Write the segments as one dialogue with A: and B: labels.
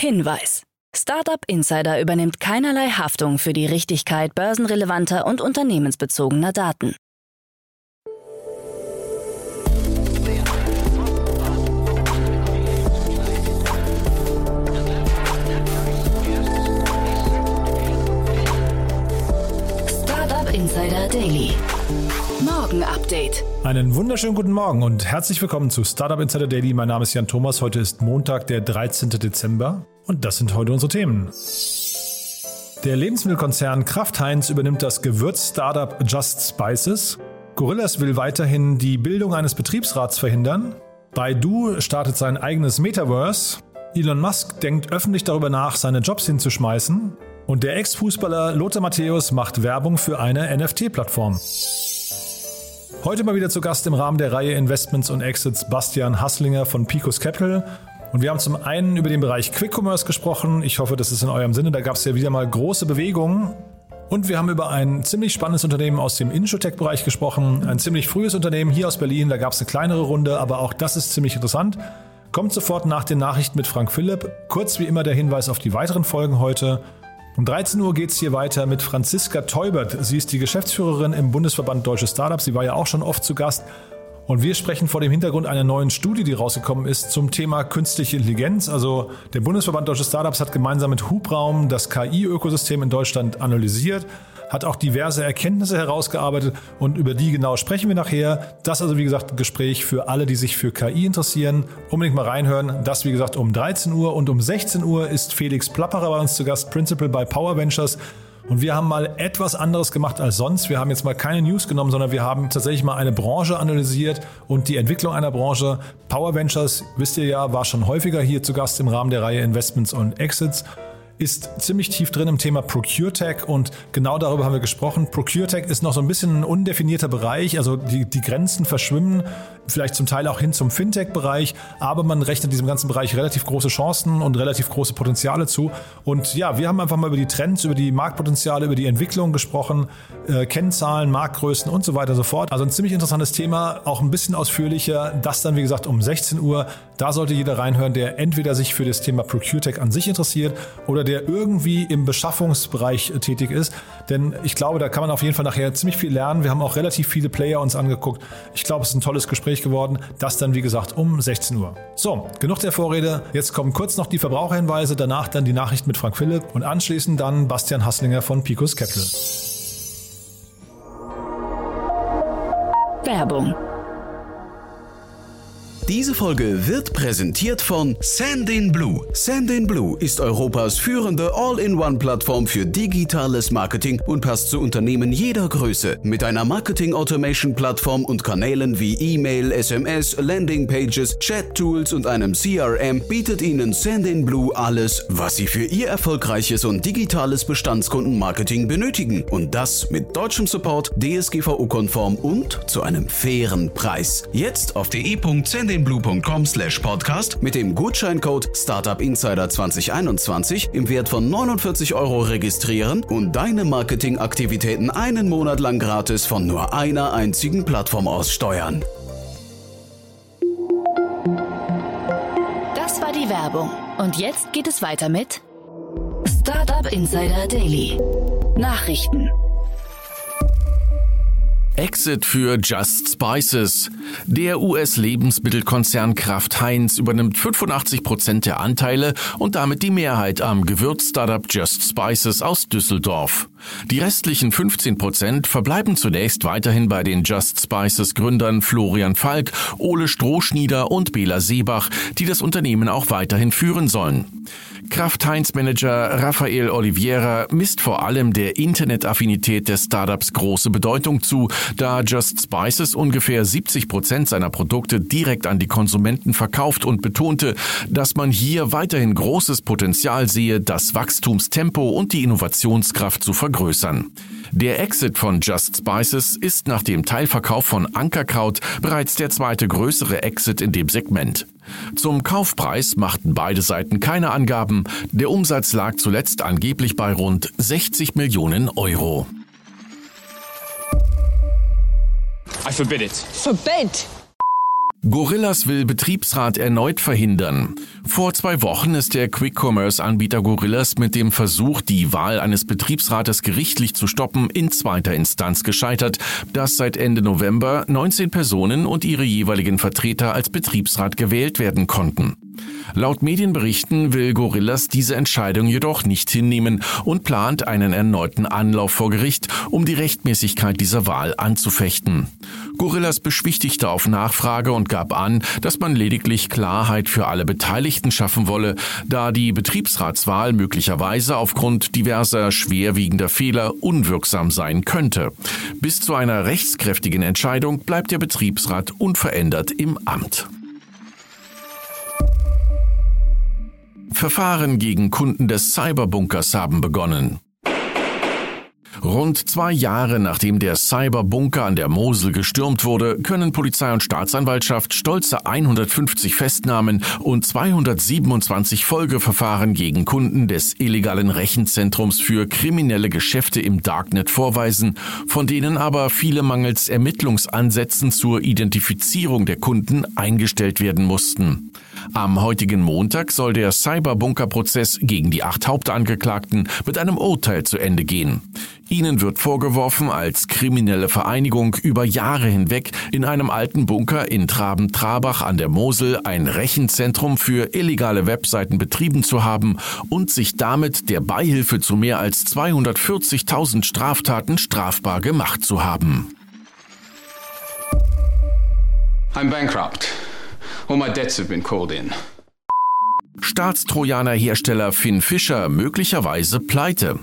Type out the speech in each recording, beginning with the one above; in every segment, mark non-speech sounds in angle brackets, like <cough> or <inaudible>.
A: Hinweis. Startup Insider übernimmt keinerlei Haftung für die Richtigkeit börsenrelevanter und unternehmensbezogener Daten. Startup Insider Daily. Morgen Update.
B: Einen wunderschönen guten Morgen und herzlich willkommen zu Startup Insider Daily. Mein Name ist Jan Thomas. Heute ist Montag, der 13. Dezember und das sind heute unsere Themen. Der Lebensmittelkonzern Kraft Heinz übernimmt das Gewürz-Startup Just Spices. Gorillas will weiterhin die Bildung eines Betriebsrats verhindern. Baidu startet sein eigenes Metaverse. Elon Musk denkt öffentlich darüber nach, seine Jobs hinzuschmeißen. Und der Ex-Fußballer Lothar Matthäus macht Werbung für eine NFT-Plattform. Heute mal wieder zu Gast im Rahmen der Reihe Investments und Exits Bastian Hasslinger von Picos Capital. Und wir haben zum einen über den Bereich Quick Commerce gesprochen. Ich hoffe, das ist in eurem Sinne. Da gab es ja wieder mal große Bewegungen. Und wir haben über ein ziemlich spannendes Unternehmen aus dem Insurtech-Bereich gesprochen. Ein ziemlich frühes Unternehmen hier aus Berlin. Da gab es eine kleinere Runde, aber auch das ist ziemlich interessant. Kommt sofort nach den Nachrichten mit Frank Philipp. Kurz wie immer der Hinweis auf die weiteren Folgen heute. Um 13 Uhr geht es hier weiter mit Franziska Teubert. Sie ist die Geschäftsführerin im Bundesverband Deutsche Startups. Sie war ja auch schon oft zu Gast. Und wir sprechen vor dem Hintergrund einer neuen Studie, die rausgekommen ist zum Thema künstliche Intelligenz. Also der Bundesverband Deutsche Startups hat gemeinsam mit Hubraum das KI-Ökosystem in Deutschland analysiert hat auch diverse Erkenntnisse herausgearbeitet und über die genau sprechen wir nachher. Das also wie gesagt ein Gespräch für alle, die sich für KI interessieren. Unbedingt mal reinhören. Das wie gesagt um 13 Uhr und um 16 Uhr ist Felix Plapperer bei uns zu Gast, Principal bei Power Ventures. Und wir haben mal etwas anderes gemacht als sonst. Wir haben jetzt mal keine News genommen, sondern wir haben tatsächlich mal eine Branche analysiert und die Entwicklung einer Branche. Power Ventures, wisst ihr ja, war schon häufiger hier zu Gast im Rahmen der Reihe Investments und Exits ist ziemlich tief drin im Thema ProcureTech und genau darüber haben wir gesprochen. ProcureTech ist noch so ein bisschen ein undefinierter Bereich, also die, die Grenzen verschwimmen, vielleicht zum Teil auch hin zum Fintech-Bereich, aber man rechnet diesem ganzen Bereich relativ große Chancen und relativ große Potenziale zu. Und ja, wir haben einfach mal über die Trends, über die Marktpotenziale, über die Entwicklung gesprochen, äh, Kennzahlen, Marktgrößen und so weiter und so fort. Also ein ziemlich interessantes Thema, auch ein bisschen ausführlicher. Das dann, wie gesagt, um 16 Uhr. Da sollte jeder reinhören, der entweder sich für das Thema ProcureTech an sich interessiert oder der irgendwie im Beschaffungsbereich tätig ist. Denn ich glaube, da kann man auf jeden Fall nachher ziemlich viel lernen. Wir haben auch relativ viele Player uns angeguckt. Ich glaube, es ist ein tolles Gespräch geworden. Das dann, wie gesagt, um 16 Uhr. So, genug der Vorrede. Jetzt kommen kurz noch die Verbraucherhinweise, danach dann die Nachricht mit Frank Philipp und anschließend dann Bastian Hasslinger von Picos Capital.
A: Werbung
C: diese Folge wird präsentiert von Sandin Blue. Sandin Blue ist Europas führende All-in-One-Plattform für digitales Marketing und passt zu Unternehmen jeder Größe. Mit einer Marketing-Automation-Plattform und Kanälen wie E-Mail, SMS, Landing-Pages, Chat-Tools und einem CRM bietet Ihnen Sandin Blue alles, was Sie für Ihr erfolgreiches und digitales Bestandskundenmarketing benötigen. Und das mit deutschem Support, DSGVO-konform und zu einem fairen Preis. Jetzt auf de.sandinblue blue.com slash podcast mit dem Gutscheincode Startup Insider 2021 im Wert von 49 Euro registrieren und deine Marketingaktivitäten einen Monat lang gratis von nur einer einzigen Plattform aus steuern.
A: Das war die Werbung. Und jetzt geht es weiter mit Startup Insider Daily. Nachrichten.
D: Exit für Just Spices. Der US-Lebensmittelkonzern Kraft Heinz übernimmt 85 Prozent der Anteile und damit die Mehrheit am Gewürz-Startup Just Spices aus Düsseldorf. Die restlichen 15 Prozent verbleiben zunächst weiterhin bei den Just Spices Gründern Florian Falk, Ole Strohschnieder und Bela Seebach, die das Unternehmen auch weiterhin führen sollen. Kraft-Heinz-Manager Rafael Oliveira misst vor allem der Internetaffinität des Startups große Bedeutung zu, da Just Spices ungefähr 70 Prozent seiner Produkte direkt an die Konsumenten verkauft und betonte, dass man hier weiterhin großes Potenzial sehe, das Wachstumstempo und die Innovationskraft zu vergrößern. Der Exit von Just Spices ist nach dem Teilverkauf von Ankerkraut bereits der zweite größere Exit in dem Segment. Zum Kaufpreis machten beide Seiten keine Angaben. Der Umsatz lag zuletzt angeblich bei rund 60 Millionen Euro.
E: I forbid it.
F: Forbid?
D: Gorillas will Betriebsrat erneut verhindern. Vor zwei Wochen ist der Quick-Commerce-Anbieter Gorillas mit dem Versuch, die Wahl eines Betriebsrates gerichtlich zu stoppen, in zweiter Instanz gescheitert, dass seit Ende November 19 Personen und ihre jeweiligen Vertreter als Betriebsrat gewählt werden konnten. Laut Medienberichten will Gorillas diese Entscheidung jedoch nicht hinnehmen und plant einen erneuten Anlauf vor Gericht, um die Rechtmäßigkeit dieser Wahl anzufechten. Gorillas beschwichtigte auf Nachfrage und gab an, dass man lediglich Klarheit für alle Beteiligten schaffen wolle, da die Betriebsratswahl möglicherweise aufgrund diverser schwerwiegender Fehler unwirksam sein könnte. Bis zu einer rechtskräftigen Entscheidung bleibt der Betriebsrat unverändert im Amt. Verfahren gegen Kunden des Cyberbunkers haben begonnen. Rund zwei Jahre nachdem der Cyberbunker an der Mosel gestürmt wurde, können Polizei und Staatsanwaltschaft stolze 150 Festnahmen und 227 Folgeverfahren gegen Kunden des illegalen Rechenzentrums für kriminelle Geschäfte im Darknet vorweisen, von denen aber viele mangels Ermittlungsansätzen zur Identifizierung der Kunden eingestellt werden mussten. Am heutigen Montag soll der Cyberbunker-Prozess gegen die acht Hauptangeklagten mit einem Urteil zu Ende gehen. Ihnen wird vorgeworfen, als kriminelle Vereinigung über Jahre hinweg in einem alten Bunker in Traben-Trabach an der Mosel ein Rechenzentrum für illegale Webseiten betrieben zu haben und sich damit der Beihilfe zu mehr als 240.000 Straftaten strafbar gemacht zu haben.
E: I'm bankrupt. All my debts have been called in.
D: Staatstrojaner-Hersteller Finn Fischer möglicherweise pleite.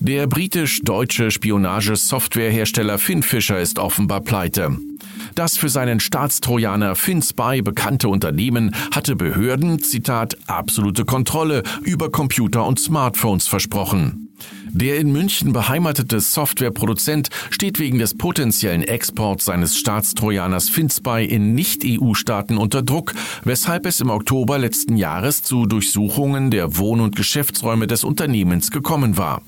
D: Der britisch-deutsche Spionagesoftwarehersteller Finn Fischer ist offenbar pleite. Das für seinen Staatstrojaner FinSpy bekannte Unternehmen hatte Behörden, Zitat, absolute Kontrolle über Computer und Smartphones versprochen. Der in München beheimatete Softwareproduzent steht wegen des potenziellen Exports seines Staatstrojaners FinSpy in Nicht-EU-Staaten unter Druck, weshalb es im Oktober letzten Jahres zu Durchsuchungen der Wohn- und Geschäftsräume des Unternehmens gekommen war.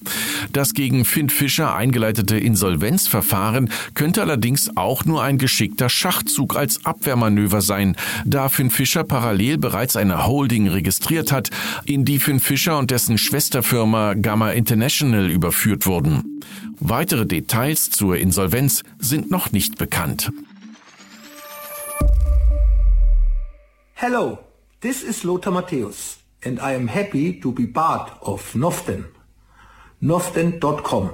D: Das gegen Finn Fischer eingeleitete Insolvenzverfahren könnte allerdings auch nur ein geschickter Schachzug als Abwehrmanöver sein, da Finn Fischer parallel bereits eine Holding registriert hat, in die Finn Fischer und dessen Schwesterfirma Gamma International International überführt wurden. Weitere Details zur Insolvenz sind noch nicht bekannt.
F: Hello, this is Lothar Matthäus and I am happy to be part of Noften. Noften.com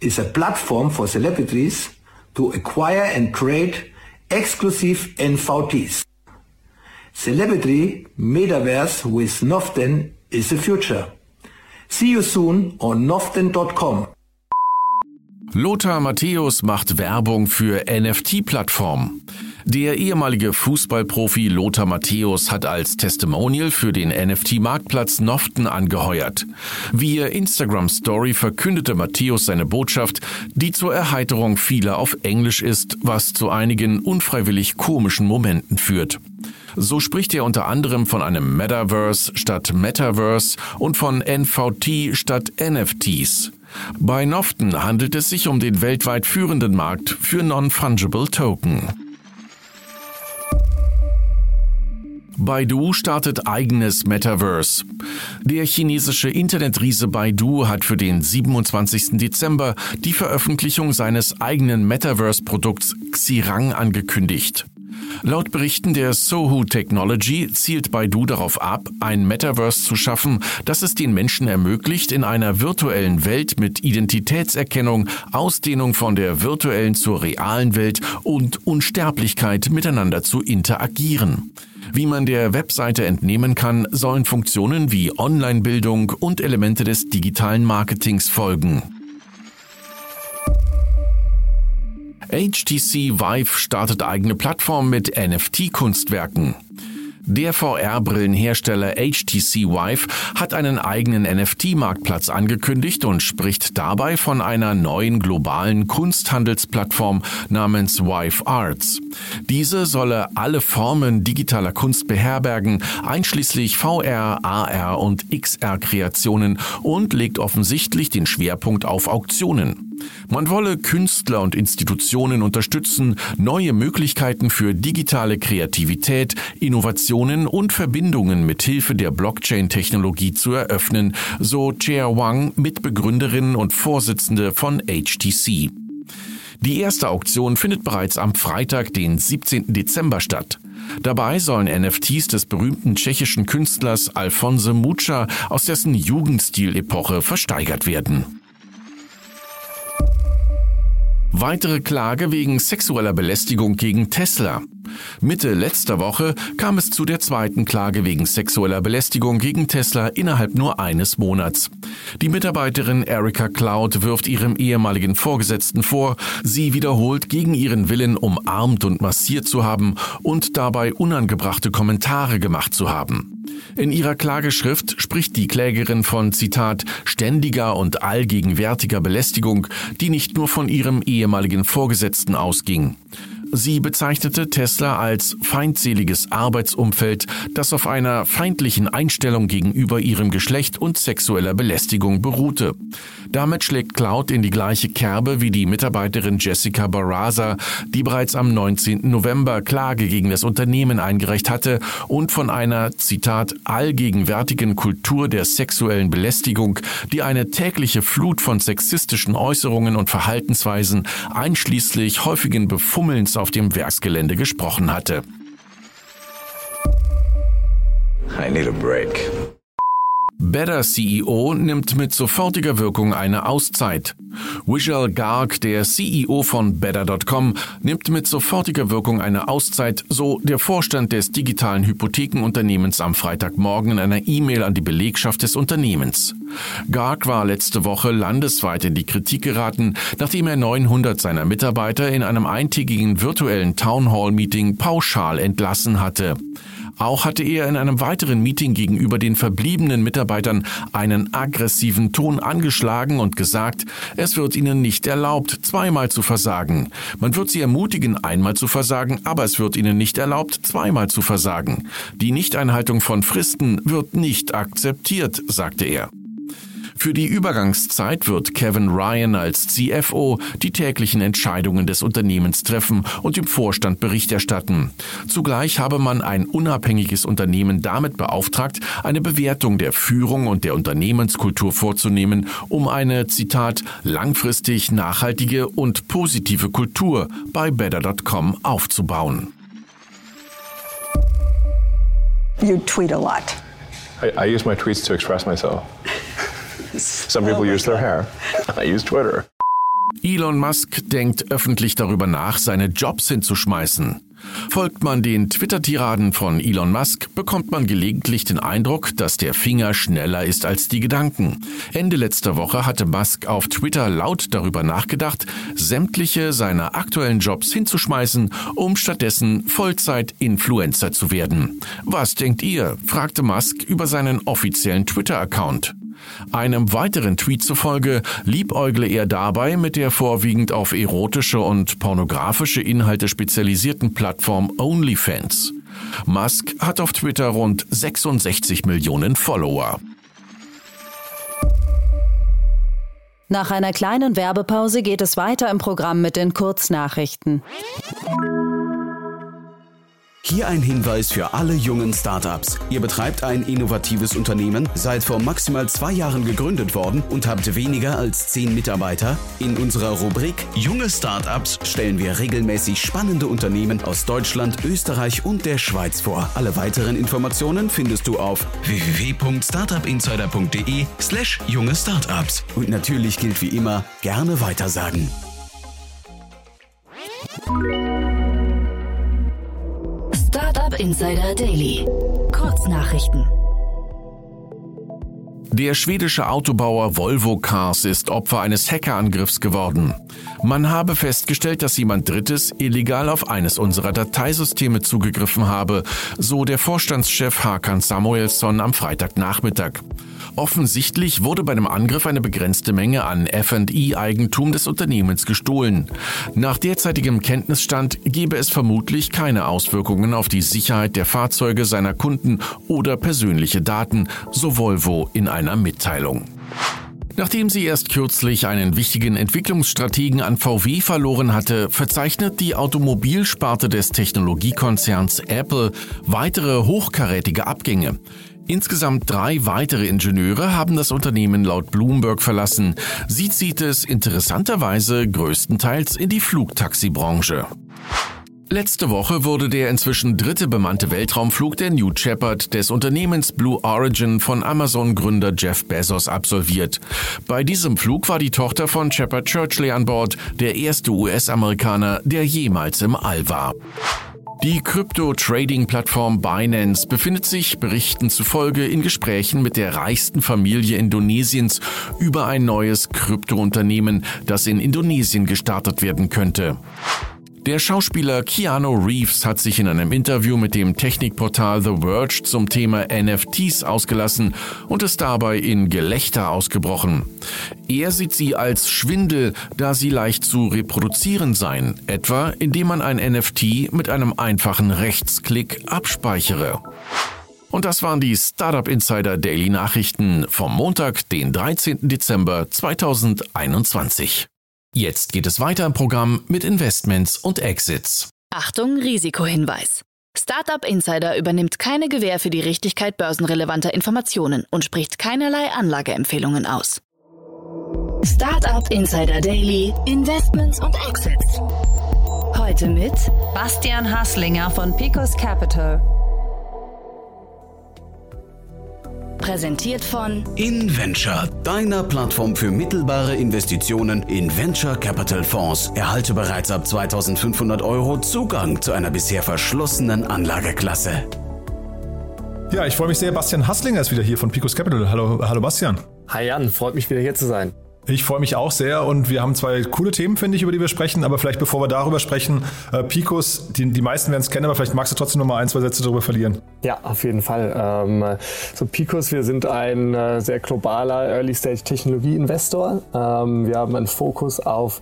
F: is a platform for celebrities to acquire and trade exclusive NFTs. Celebrity Metaverse with Noften is the future. See you soon on noften.com.
D: Lothar Matthäus macht Werbung für NFT-Plattformen. Der ehemalige Fußballprofi Lothar Matthäus hat als Testimonial für den NFT-Marktplatz Noften angeheuert. Via Instagram Story verkündete Matthäus seine Botschaft, die zur Erheiterung vieler auf Englisch ist, was zu einigen unfreiwillig komischen Momenten führt. So spricht er unter anderem von einem Metaverse statt Metaverse und von NVT statt NFTs. Bei Noften handelt es sich um den weltweit führenden Markt für Non-Fungible Token. Baidu startet eigenes Metaverse. Der chinesische Internetriese Baidu hat für den 27. Dezember die Veröffentlichung seines eigenen Metaverse-Produkts Xirang angekündigt. Laut Berichten der Sohu Technology zielt Baidu darauf ab, ein Metaverse zu schaffen, das es den Menschen ermöglicht, in einer virtuellen Welt mit Identitätserkennung, Ausdehnung von der virtuellen zur realen Welt und Unsterblichkeit miteinander zu interagieren. Wie man der Webseite entnehmen kann, sollen Funktionen wie Online-Bildung und Elemente des digitalen Marketings folgen. HTC Vive startet eigene Plattform mit NFT-Kunstwerken. Der VR-Brillenhersteller HTC Vive hat einen eigenen NFT-Marktplatz angekündigt und spricht dabei von einer neuen globalen Kunsthandelsplattform namens Vive Arts. Diese solle alle Formen digitaler Kunst beherbergen, einschließlich VR, AR und XR-Kreationen und legt offensichtlich den Schwerpunkt auf Auktionen. Man wolle Künstler und Institutionen unterstützen, neue Möglichkeiten für digitale Kreativität, Innovationen und Verbindungen mit Hilfe der Blockchain-Technologie zu eröffnen, so Chair Wang, Mitbegründerin und Vorsitzende von HTC. Die erste Auktion findet bereits am Freitag, den 17. Dezember statt. Dabei sollen NFTs des berühmten tschechischen Künstlers Alfonse Mucha aus dessen Jugendstil-Epoche versteigert werden. Weitere Klage wegen sexueller Belästigung gegen Tesla. Mitte letzter Woche kam es zu der zweiten Klage wegen sexueller Belästigung gegen Tesla innerhalb nur eines Monats. Die Mitarbeiterin Erika Cloud wirft ihrem ehemaligen Vorgesetzten vor, sie wiederholt gegen ihren Willen umarmt und massiert zu haben und dabei unangebrachte Kommentare gemacht zu haben. In ihrer Klageschrift spricht die Klägerin von Zitat ständiger und allgegenwärtiger Belästigung, die nicht nur von ihrem ehemaligen Vorgesetzten ausging. Sie bezeichnete Tesla als feindseliges Arbeitsumfeld, das auf einer feindlichen Einstellung gegenüber ihrem Geschlecht und sexueller Belästigung beruhte. Damit schlägt Cloud in die gleiche Kerbe wie die Mitarbeiterin Jessica Barraza, die bereits am 19. November Klage gegen das Unternehmen eingereicht hatte und von einer, Zitat, allgegenwärtigen Kultur der sexuellen Belästigung, die eine tägliche Flut von sexistischen Äußerungen und Verhaltensweisen einschließlich häufigen Befummelns auf dem Werksgelände gesprochen hatte.
G: I need a break.
D: Better CEO nimmt mit sofortiger Wirkung eine Auszeit. Visual Garg, der CEO von Better.com, nimmt mit sofortiger Wirkung eine Auszeit, so der Vorstand des digitalen Hypothekenunternehmens am Freitagmorgen in einer E-Mail an die Belegschaft des Unternehmens. Garg war letzte Woche landesweit in die Kritik geraten, nachdem er 900 seiner Mitarbeiter in einem eintägigen virtuellen Townhall-Meeting pauschal entlassen hatte. Auch hatte er in einem weiteren Meeting gegenüber den verbliebenen Mitarbeitern einen aggressiven Ton angeschlagen und gesagt, es wird ihnen nicht erlaubt, zweimal zu versagen. Man wird sie ermutigen, einmal zu versagen, aber es wird ihnen nicht erlaubt, zweimal zu versagen. Die Nichteinhaltung von Fristen wird nicht akzeptiert, sagte er. Für die Übergangszeit wird Kevin Ryan als CFO die täglichen Entscheidungen des Unternehmens treffen und dem Vorstand Bericht erstatten. Zugleich habe man ein unabhängiges Unternehmen damit beauftragt, eine Bewertung der Führung und der Unternehmenskultur vorzunehmen, um eine, Zitat, langfristig nachhaltige und positive Kultur bei Better.com aufzubauen.
H: You tweet a lot.
I: I, I use my tweets to express myself. <laughs> Some people use their hair. I use Twitter.
D: Elon Musk denkt öffentlich darüber nach, seine Jobs hinzuschmeißen. Folgt man den Twitter-Tiraden von Elon Musk, bekommt man gelegentlich den Eindruck, dass der Finger schneller ist als die Gedanken. Ende letzter Woche hatte Musk auf Twitter laut darüber nachgedacht, sämtliche seiner aktuellen Jobs hinzuschmeißen, um stattdessen Vollzeit-Influencer zu werden. Was denkt ihr? fragte Musk über seinen offiziellen Twitter-Account. Einem weiteren Tweet zufolge liebäugle er dabei mit der vorwiegend auf erotische und pornografische Inhalte spezialisierten Plattform OnlyFans. Musk hat auf Twitter rund 66 Millionen Follower.
A: Nach einer kleinen Werbepause geht es weiter im Programm mit den Kurznachrichten.
C: Hier ein Hinweis für alle jungen Startups. Ihr betreibt ein innovatives Unternehmen, seid vor maximal zwei Jahren gegründet worden und habt weniger als zehn Mitarbeiter? In unserer Rubrik Junge Startups stellen wir regelmäßig spannende Unternehmen aus Deutschland, Österreich und der Schweiz vor. Alle weiteren Informationen findest du auf www.startupinsider.de slash junge Startups. Und natürlich gilt wie immer, gerne weitersagen.
A: Startup Insider Daily. Kurznachrichten.
D: Der schwedische Autobauer Volvo Cars ist Opfer eines Hackerangriffs geworden. Man habe festgestellt, dass jemand Drittes illegal auf eines unserer Dateisysteme zugegriffen habe, so der Vorstandschef Hakan Samuelsson am Freitagnachmittag. Offensichtlich wurde bei dem Angriff eine begrenzte Menge an F&I-Eigentum des Unternehmens gestohlen. Nach derzeitigem Kenntnisstand gebe es vermutlich keine Auswirkungen auf die Sicherheit der Fahrzeuge seiner Kunden oder persönliche Daten, so Volvo in einer Mitteilung. Nachdem sie erst kürzlich einen wichtigen Entwicklungsstrategen an VW verloren hatte, verzeichnet die Automobilsparte des Technologiekonzerns Apple weitere hochkarätige Abgänge. Insgesamt drei weitere Ingenieure haben das Unternehmen laut Bloomberg verlassen. Sie zieht es interessanterweise größtenteils in die Flugtaxibranche. Letzte Woche wurde der inzwischen dritte bemannte Weltraumflug der New Shepard des Unternehmens Blue Origin von Amazon-Gründer Jeff Bezos absolviert. Bei diesem Flug war die Tochter von Shepard Churchley an Bord, der erste US-Amerikaner, der jemals im All war. Die Krypto-Trading-Plattform Binance befindet sich Berichten zufolge in Gesprächen mit der reichsten Familie Indonesiens über ein neues Krypto-Unternehmen, das in Indonesien gestartet werden könnte. Der Schauspieler Keanu Reeves hat sich in einem Interview mit dem Technikportal The Verge zum Thema NFTs ausgelassen und ist dabei in Gelächter ausgebrochen. Er sieht sie als Schwindel, da sie leicht zu reproduzieren seien, etwa indem man ein NFT mit einem einfachen Rechtsklick abspeichere. Und das waren die Startup Insider Daily Nachrichten vom Montag, den 13. Dezember 2021. Jetzt geht es weiter im Programm mit Investments und Exits.
A: Achtung, Risikohinweis. Startup Insider übernimmt keine Gewähr für die Richtigkeit börsenrelevanter Informationen und spricht keinerlei Anlageempfehlungen aus. Startup Insider Daily, Investments und Exits. Heute mit
J: Bastian Haslinger von Picos Capital.
A: Präsentiert von
C: InVenture, deiner Plattform für mittelbare Investitionen in Venture Capital Fonds. Erhalte bereits ab 2500 Euro Zugang zu einer bisher verschlossenen Anlageklasse.
B: Ja, ich freue mich sehr. Bastian Hasslinger ist wieder hier von Picos Capital. Hallo, hallo Bastian.
K: Hi Jan, freut mich wieder hier zu sein.
B: Ich freue mich auch sehr und wir haben zwei coole Themen, finde ich, über die wir sprechen. Aber vielleicht bevor wir darüber sprechen, äh, Picos, die, die meisten werden es kennen, aber vielleicht magst du trotzdem noch mal ein, zwei Sätze darüber verlieren.
K: Ja, auf jeden Fall. Ähm, so Picos, wir sind ein äh, sehr globaler Early-Stage-Technologie-Investor. Ähm, wir haben einen Fokus auf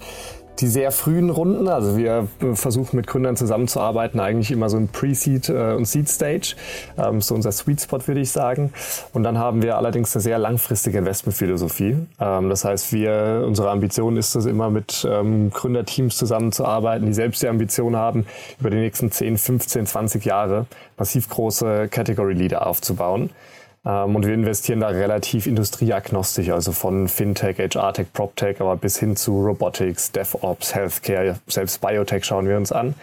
K: die sehr frühen Runden. Also wir versuchen mit Gründern zusammenzuarbeiten, eigentlich immer so ein Pre-Seed äh, und Seed-Stage. Ähm, so unser Sweet Spot, würde ich sagen. Und dann haben wir allerdings eine sehr langfristige Investmentphilosophie. Ähm, das heißt, wir, unsere Ambition ist es immer mit ähm, Gründerteams zusammenzuarbeiten, die selbst die Ambition haben, über die nächsten 10, 15, 20 Jahre massiv große Category Leader aufzubauen. Ähm, und wir investieren da relativ industrieagnostisch, also von Fintech, HR-Tech, PropTech, aber bis hin zu Robotics, DevOps, Healthcare, selbst Biotech schauen wir uns an.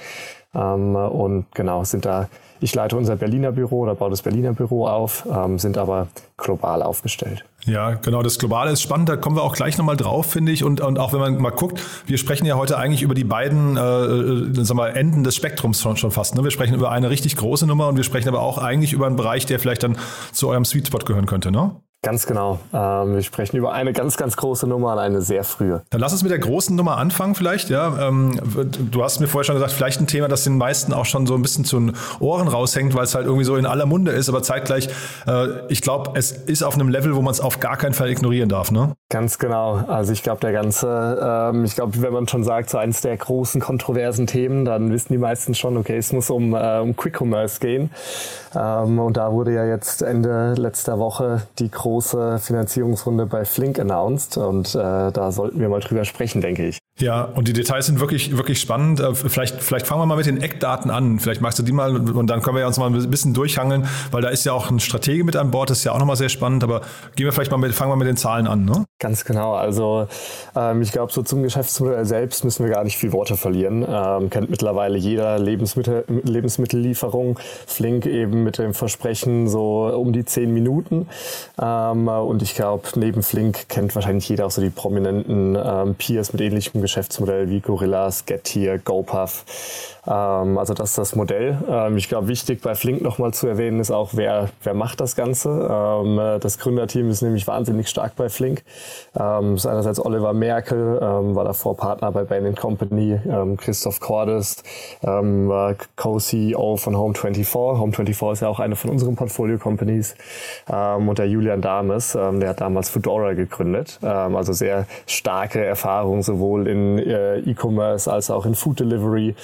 K: Ähm, und genau, sind da, ich leite unser Berliner Büro oder baue das Berliner Büro auf, ähm, sind aber global aufgestellt.
B: Ja, genau, das Globale ist spannend, da kommen wir auch gleich nochmal drauf, finde ich. Und, und auch wenn man mal guckt, wir sprechen ja heute eigentlich über die beiden äh, äh sagen wir, Enden des Spektrums schon, schon fast. Ne? Wir sprechen über eine richtig große Nummer und wir sprechen aber auch eigentlich über einen Bereich, der vielleicht dann zu eurem Sweet Spot gehören könnte, ne?
K: Ganz genau. Ähm, wir sprechen über eine ganz, ganz große Nummer und eine sehr frühe.
B: Dann lass uns mit der großen Nummer anfangen vielleicht. Ja, ähm, du hast mir vorher schon gesagt, vielleicht ein Thema, das den meisten auch schon so ein bisschen zu den Ohren raushängt, weil es halt irgendwie so in aller Munde ist. Aber zeitgleich, äh, ich glaube, es ist auf einem Level, wo man es auf gar keinen Fall ignorieren darf. Ne?
K: Ganz genau. Also ich glaube, der ganze, ähm, ich glaube, wenn man schon sagt, so eins der großen kontroversen Themen, dann wissen die meisten schon, okay, es muss um, äh, um Quick Commerce gehen. Ähm, und da wurde ja jetzt Ende letzter Woche die große Finanzierungsrunde bei Flink announced und äh, da sollten wir mal drüber sprechen, denke ich.
B: Ja, und die Details sind wirklich, wirklich spannend. Äh, vielleicht, vielleicht fangen wir mal mit den Eckdaten an. Vielleicht magst du die mal und dann können wir uns mal ein bisschen durchhangeln, weil da ist ja auch ein Stratege mit an Bord, das ist ja auch nochmal sehr spannend, aber gehen wir vielleicht mal mit, fangen wir mit den Zahlen an, ne?
K: Ganz genau. Also ähm, ich glaube, so zum Geschäftsmodell selbst müssen wir gar nicht viel Worte verlieren. Ähm, kennt mittlerweile jeder Lebensmittel, Lebensmittellieferung. Flink eben mit dem Versprechen so um die zehn Minuten. Ähm, und ich glaube, neben Flink kennt wahrscheinlich jeder auch so die prominenten ähm, Peers mit ähnlichem Geschäftsmodell wie Gorillas, Getir, GoPuff. Ähm, also das ist das Modell. Ähm, ich glaube, wichtig bei Flink nochmal zu erwähnen ist auch, wer, wer macht das Ganze. Ähm, das Gründerteam ist nämlich wahnsinnig stark bei Flink. Ähm, ist einerseits Oliver Merkel, ähm, war davor Partner bei Bain Company, ähm, Christoph Cordes, ähm, war Co-CEO von Home24. Home24 ist ja auch eine von unseren Portfolio-Companies. Und der Julian Dames, der hat damals Fedora gegründet. Also sehr starke Erfahrung sowohl in äh, E-Commerce als auch in Food Delivery.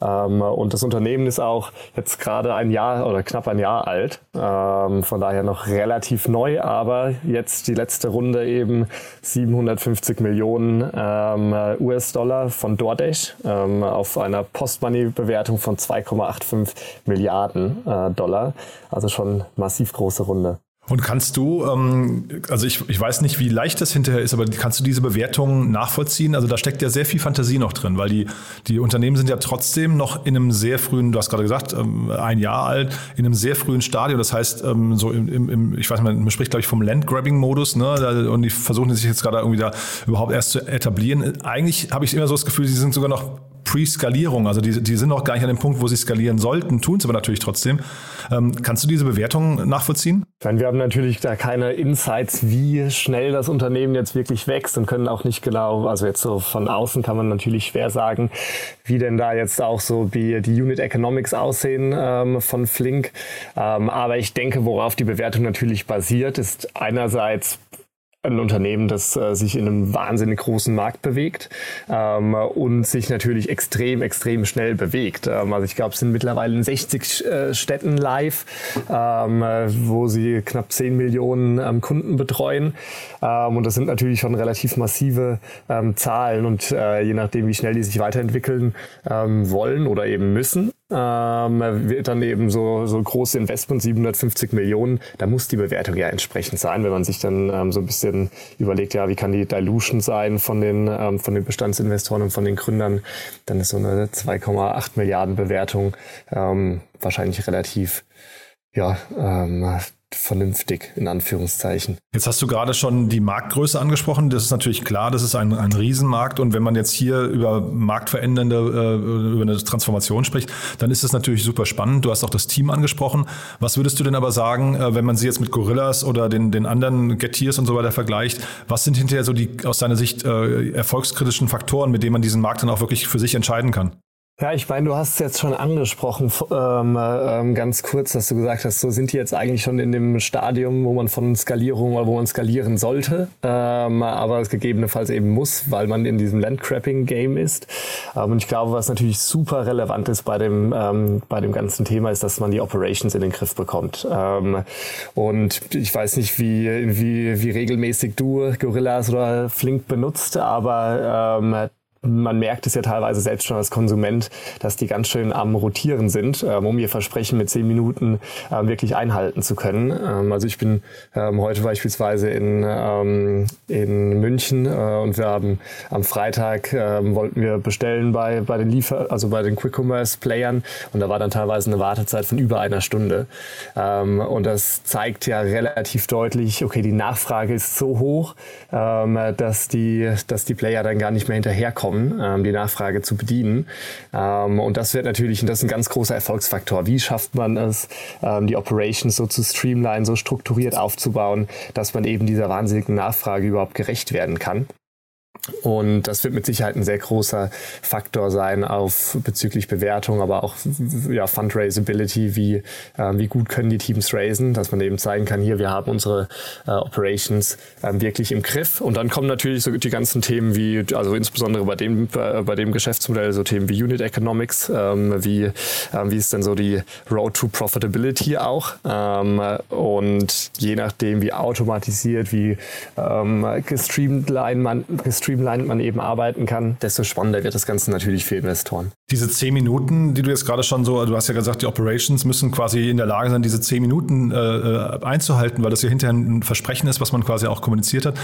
K: Ähm, und das Unternehmen ist auch jetzt gerade ein Jahr oder knapp ein Jahr alt. Ähm, von daher noch relativ neu, aber jetzt die letzte Runde eben 750 Millionen ähm, US-Dollar von DoorDash ähm, auf einer Postmoney-Bewertung von 2,85 Milliarden äh, Dollar. Also schon massiv große Runde.
B: Und kannst du, ähm, also ich, ich weiß nicht, wie leicht das hinterher ist, aber kannst du diese Bewertungen nachvollziehen? Also da steckt ja sehr viel Fantasie noch drin, weil die, die Unternehmen sind ja trotzdem noch in einem sehr frühen, du hast gerade gesagt, ähm, ein Jahr alt, in einem sehr frühen Stadium. Das heißt, ähm, so im, im, ich weiß nicht, man spricht, glaube ich, vom Landgrabbing-Modus, ne? Und die versuchen sich jetzt gerade irgendwie da überhaupt erst zu etablieren. Eigentlich habe ich immer so das Gefühl, sie sind sogar noch Pre-Skalierung. Also die, die sind noch gar nicht an dem Punkt, wo sie skalieren sollten, tun es aber natürlich trotzdem. Ähm, kannst du diese Bewertung nachvollziehen?
K: Ich meine, wir haben natürlich da keine Insights, wie schnell das Unternehmen jetzt wirklich wächst und können auch nicht genau, also jetzt so von außen kann man natürlich schwer sagen, wie denn da jetzt auch so die, die Unit Economics aussehen ähm, von Flink. Ähm, aber ich denke, worauf die Bewertung natürlich basiert, ist einerseits ein Unternehmen, das äh, sich in einem wahnsinnig großen Markt bewegt ähm, und sich natürlich extrem, extrem schnell bewegt. Ähm, also ich glaube, es sind mittlerweile in 60 äh, Städten live, ähm, wo sie knapp 10 Millionen ähm, Kunden betreuen. Ähm, und das sind natürlich schon relativ massive ähm, Zahlen und äh, je nachdem, wie schnell die sich weiterentwickeln wollen oder eben müssen, ähm, dann eben so, so große Investment, 750 Millionen, da muss die Bewertung ja entsprechend sein, wenn man sich dann ähm, so ein bisschen überlegt, ja, wie kann die Dilution sein von den, ähm, von den Bestandsinvestoren und von den Gründern, dann ist so eine 2,8 Milliarden Bewertung ähm, wahrscheinlich relativ ja, ähm, vernünftig, in Anführungszeichen.
B: Jetzt hast du gerade schon die Marktgröße angesprochen. Das ist natürlich klar, das ist ein, ein Riesenmarkt. Und wenn man jetzt hier über marktverändernde, äh, über eine Transformation spricht, dann ist das natürlich super spannend. Du hast auch das Team angesprochen. Was würdest du denn aber sagen, äh, wenn man sie jetzt mit Gorillas oder den, den anderen Geteers und so weiter vergleicht? Was sind hinterher so die aus deiner Sicht äh, erfolgskritischen Faktoren, mit denen man diesen Markt dann auch wirklich für sich entscheiden kann?
K: Ja, ich meine, du hast es jetzt schon angesprochen, ähm, ähm, ganz kurz, dass du gesagt hast, so sind die jetzt eigentlich schon in dem Stadium, wo man von Skalierung oder wo man skalieren sollte, ähm, aber es gegebenenfalls eben muss, weil man in diesem Landcrapping-Game ist. Ähm, und ich glaube, was natürlich super relevant ist bei dem, ähm, bei dem ganzen Thema, ist, dass man die Operations in den Griff bekommt. Ähm, und ich weiß nicht, wie, wie, wie regelmäßig du Gorillas oder Flink benutzt, aber man merkt es ja teilweise selbst schon als Konsument, dass die ganz schön am Rotieren sind, ähm, um ihr Versprechen mit zehn Minuten ähm, wirklich einhalten zu können. Ähm, also ich bin heute beispielsweise in, in München äh, und wir haben am Freitag wollten wir bestellen bei, bei den Liefer, also bei den Quick Commerce Playern und da war dann teilweise eine Wartezeit von über einer Stunde. und das zeigt ja relativ deutlich, okay, die Nachfrage ist so hoch, dass die, dass die Player dann gar nicht mehr hinterherkommen kommen, ähm, die Nachfrage zu bedienen. Ähm, und das wird natürlich, das ist ein ganz großer Erfolgsfaktor. Wie schafft man es, ähm, die Operations so zu streamline, so strukturiert aufzubauen, dass man eben dieser wahnsinnigen Nachfrage überhaupt gerecht werden kann? Und das wird mit Sicherheit ein sehr großer Faktor sein auf bezüglich Bewertung, aber auch ja, Fundraisability, wie, äh, wie gut können die Teams raisen, dass man eben zeigen kann, hier, wir haben unsere äh, Operations äh, wirklich im Griff. Und dann kommen natürlich so die ganzen Themen wie, also insbesondere bei dem, bei, bei dem Geschäftsmodell, so Themen wie Unit Economics, ähm, wie, äh, wie ist denn so die Road to Profitability auch. Ähm, und je nachdem, wie automatisiert, wie ähm, gestreamlined man, gestreamt gestreamlined man eben arbeiten kann, desto spannender wird das Ganze natürlich für Investoren.
B: Diese zehn Minuten, die du jetzt gerade schon so, du hast ja gesagt, die Operations müssen quasi in der Lage sein, diese zehn Minuten äh, äh, einzuhalten, weil das ja hinterher ein Versprechen ist, was man quasi auch kommuniziert hat.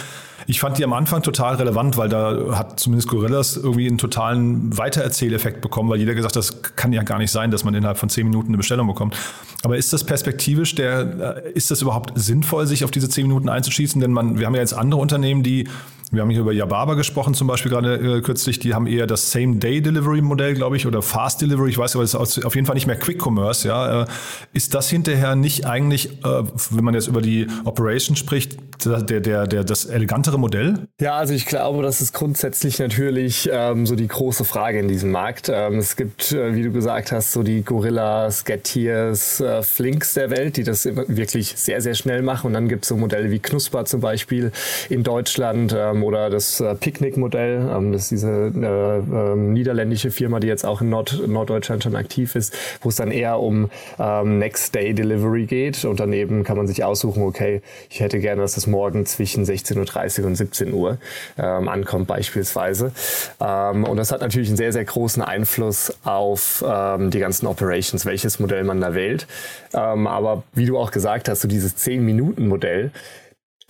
B: Ich fand die am Anfang total relevant, weil da hat zumindest Gorillas irgendwie einen totalen Weitererzähleffekt bekommen, weil jeder gesagt hat, das kann ja gar nicht sein, dass man innerhalb von zehn Minuten eine Bestellung bekommt. Aber ist das perspektivisch, der, äh, ist das überhaupt sinnvoll, sich auf diese zehn Minuten einzuschießen? Denn man, wir haben ja jetzt andere Unternehmen, die wir haben hier über Yababa gesprochen, zum Beispiel gerade äh, kürzlich. Die haben eher das Same-Day-Delivery-Modell, glaube ich, oder Fast Delivery. Ich weiß aber, es ist auf jeden Fall nicht mehr Quick Commerce. Ja, äh, ist das hinterher nicht eigentlich, äh, wenn man jetzt über die Operation spricht, der, der, der, das elegantere Modell?
K: Ja, also ich glaube, das ist grundsätzlich natürlich ähm, so die große Frage in diesem Markt. Ähm, es gibt, äh, wie du gesagt hast, so die Gorillas, Gettys, äh, Flinks der Welt, die das wirklich sehr, sehr schnell machen. Und dann gibt es so Modelle wie Knusper zum Beispiel in Deutschland ähm, oder das äh, Picnic-Modell. Ähm, das ist diese äh, ähm, niederländische Firma, die jetzt auch in Nord Norddeutschland schon aktiv ist, wo es dann eher um ähm, Next-Day-Delivery geht. Und daneben kann man sich aussuchen, okay, ich hätte gerne, dass es morgen zwischen 16.30 Uhr und 17 Uhr ähm, ankommt beispielsweise. Ähm, und das hat natürlich einen sehr, sehr großen Einfluss auf ähm, die ganzen Operations, welches Modell man da wählt. Ähm, aber wie du auch gesagt hast, so dieses 10-Minuten-Modell,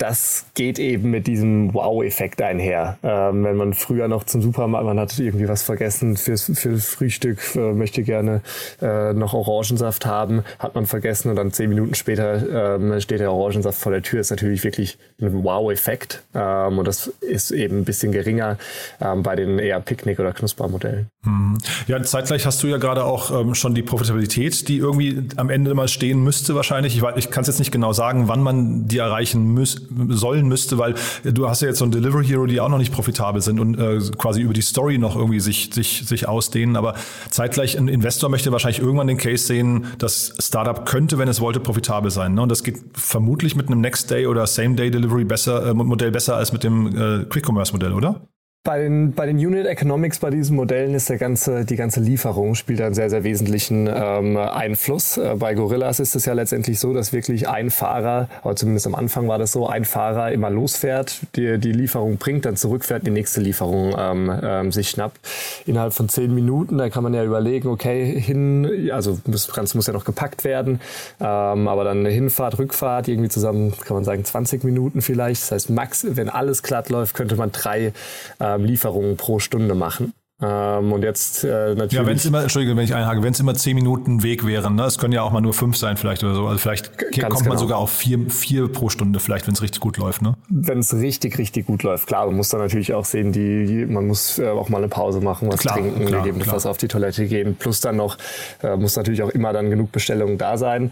K: das geht eben mit diesem Wow-Effekt einher. Ähm, wenn man früher noch zum Supermarkt, man hat irgendwie was vergessen fürs, für Frühstück, äh, möchte gerne äh, noch Orangensaft haben, hat man vergessen und dann zehn Minuten später ähm, steht der Orangensaft vor der Tür. Ist natürlich wirklich ein Wow-Effekt ähm, und das ist eben ein bisschen geringer ähm, bei den eher Picknick- oder Knuspermodellen.
B: Mhm. Ja, zeitgleich hast du ja gerade auch ähm, schon die Profitabilität, die irgendwie am Ende mal stehen müsste wahrscheinlich. Ich, ich kann es jetzt nicht genau sagen, wann man die erreichen müsste sollen müsste, weil du hast ja jetzt so ein Delivery Hero, die auch noch nicht profitabel sind und äh, quasi über die Story noch irgendwie sich, sich, sich ausdehnen. Aber zeitgleich ein Investor möchte wahrscheinlich irgendwann den Case sehen, das Startup könnte, wenn es wollte, profitabel sein. Ne? Und das geht vermutlich mit einem Next Day oder Same Day Delivery besser, äh, Modell besser als mit dem äh, Quick Commerce Modell, oder?
K: Bei den, bei den Unit Economics bei diesen Modellen ist der ganze, die ganze Lieferung spielt einen sehr, sehr wesentlichen ähm, Einfluss. Äh, bei Gorillas ist es ja letztendlich so, dass wirklich ein Fahrer, oder zumindest am Anfang war das so, ein Fahrer immer losfährt, die, die Lieferung bringt, dann zurückfährt, die nächste Lieferung ähm, ähm, sich schnappt. Innerhalb von zehn Minuten, da kann man ja überlegen, okay, hin, also das Ganze muss ja noch gepackt werden, ähm, aber dann eine Hinfahrt, Rückfahrt, irgendwie zusammen, kann man sagen, 20 Minuten vielleicht. Das heißt, max, wenn alles glatt läuft, könnte man drei äh, ähm, Lieferungen pro Stunde machen. Ähm, und jetzt äh, natürlich. Ja,
B: wenn es immer, Entschuldige, wenn ich einhake, wenn es immer zehn Minuten Weg wären, ne? es können ja auch mal nur fünf sein vielleicht oder so. Also vielleicht kommt genau. man sogar auf vier, vier pro Stunde, vielleicht, wenn es richtig gut läuft, ne?
K: Wenn es richtig, richtig gut läuft, klar, man muss dann natürlich auch sehen, die, die man muss äh, auch mal eine Pause machen, was klar, trinken, klar, gegebenenfalls klar. auf die Toilette gehen. Plus dann noch äh, muss natürlich auch immer dann genug Bestellungen da sein.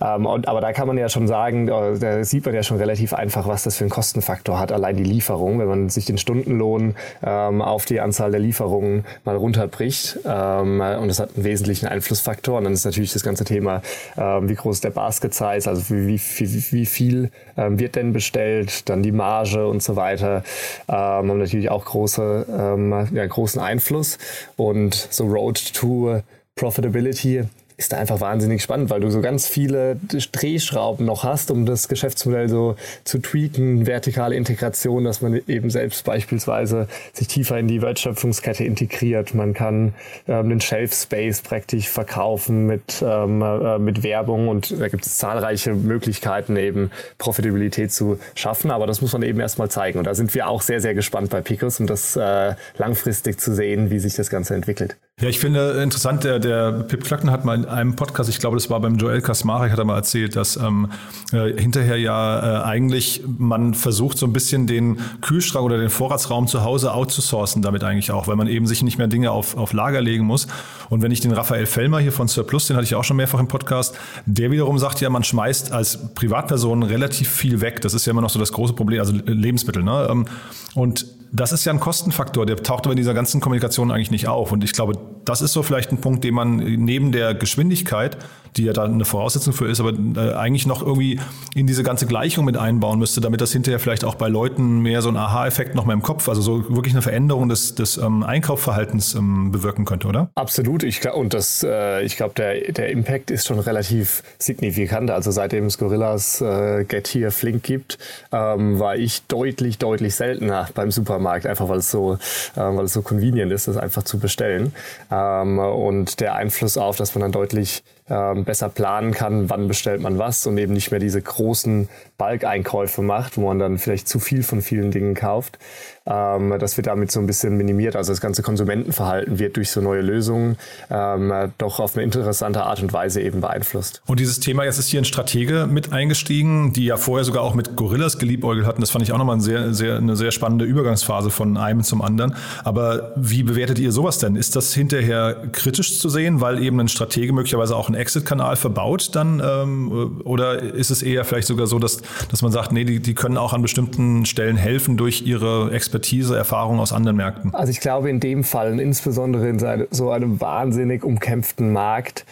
K: Ähm, und, aber da kann man ja schon sagen, äh, da sieht man ja schon relativ einfach, was das für einen Kostenfaktor hat, allein die Lieferung. Wenn man sich den Stundenlohn ähm, auf die Anzahl der Lieferungen mal runterbricht. Ähm, und das hat einen wesentlichen Einflussfaktor. Und dann ist natürlich das ganze Thema, ähm, wie groß der Basket Size, also wie, wie, wie viel ähm, wird denn bestellt, dann die Marge und so weiter, ähm, haben natürlich auch große, ähm, ja, großen Einfluss. Und so Road to Profitability ist da einfach wahnsinnig spannend, weil du so ganz viele Drehschrauben noch hast, um das Geschäftsmodell so zu tweaken, vertikale Integration, dass man eben selbst beispielsweise sich tiefer in die Wertschöpfungskette integriert. Man kann ähm, den Shelf Space praktisch verkaufen mit, ähm, äh, mit Werbung und da gibt es zahlreiche Möglichkeiten, eben Profitabilität zu schaffen, aber das muss man eben erstmal zeigen. Und da sind wir auch sehr, sehr gespannt bei Picos, um das äh, langfristig zu sehen, wie sich das Ganze entwickelt.
B: Ja, ich finde interessant, der, der Pip Klacken hat mal in einem Podcast, ich glaube, das war beim Joel Kasmarek, hat er mal erzählt, dass ähm, äh, hinterher ja äh, eigentlich man versucht, so ein bisschen den Kühlschrank oder den Vorratsraum zu Hause outzusourcen damit eigentlich auch, weil man eben sich nicht mehr Dinge auf, auf Lager legen muss. Und wenn ich den Raphael Fellmer hier von Surplus, den hatte ich auch schon mehrfach im Podcast, der wiederum sagt ja, man schmeißt als Privatperson relativ viel weg. Das ist ja immer noch so das große Problem, also Lebensmittel. Ne? Ähm, und das ist ja ein Kostenfaktor, der taucht aber in dieser ganzen Kommunikation eigentlich nicht auf. Und ich glaube, das ist so vielleicht ein Punkt, den man neben der Geschwindigkeit die ja da eine Voraussetzung für ist, aber äh, eigentlich noch irgendwie in diese ganze Gleichung mit einbauen müsste, damit das hinterher vielleicht auch bei Leuten mehr so ein Aha-Effekt noch mal im Kopf, also so wirklich eine Veränderung des, des ähm, Einkaufsverhaltens ähm, bewirken könnte, oder?
K: Absolut. Ich glaube, und das, äh, ich glaube, der, der Impact ist schon relativ signifikant. Also seitdem es Gorillas äh, Get Here Flink gibt, ähm, war ich deutlich, deutlich seltener beim Supermarkt, einfach weil es so, weil es so convenient ist, das einfach zu bestellen. Ähm, und der Einfluss auf, dass man dann deutlich ähm, besser planen kann, wann bestellt man was und eben nicht mehr diese großen Balkeinkäufe macht, wo man dann vielleicht zu viel von vielen Dingen kauft. Ähm, das wird damit so ein bisschen minimiert. Also das ganze Konsumentenverhalten wird durch so neue Lösungen ähm, doch auf eine interessante Art und Weise eben beeinflusst.
B: Und dieses Thema, jetzt ist hier ein Stratege mit eingestiegen, die ja vorher sogar auch mit Gorillas geliebäugelt hatten. Das fand ich auch nochmal eine sehr, sehr, eine sehr spannende Übergangsphase von einem zum anderen. Aber wie bewertet ihr sowas denn? Ist das hinterher kritisch zu sehen, weil eben ein Stratege möglicherweise auch ein Exit-Kanal verbaut dann? Ähm, oder ist es eher vielleicht sogar so, dass, dass man sagt, nee, die, die können auch an bestimmten Stellen helfen durch ihre Expertise, Erfahrung aus anderen Märkten?
K: Also ich glaube in dem Fall, insbesondere in so einem wahnsinnig umkämpften Markt,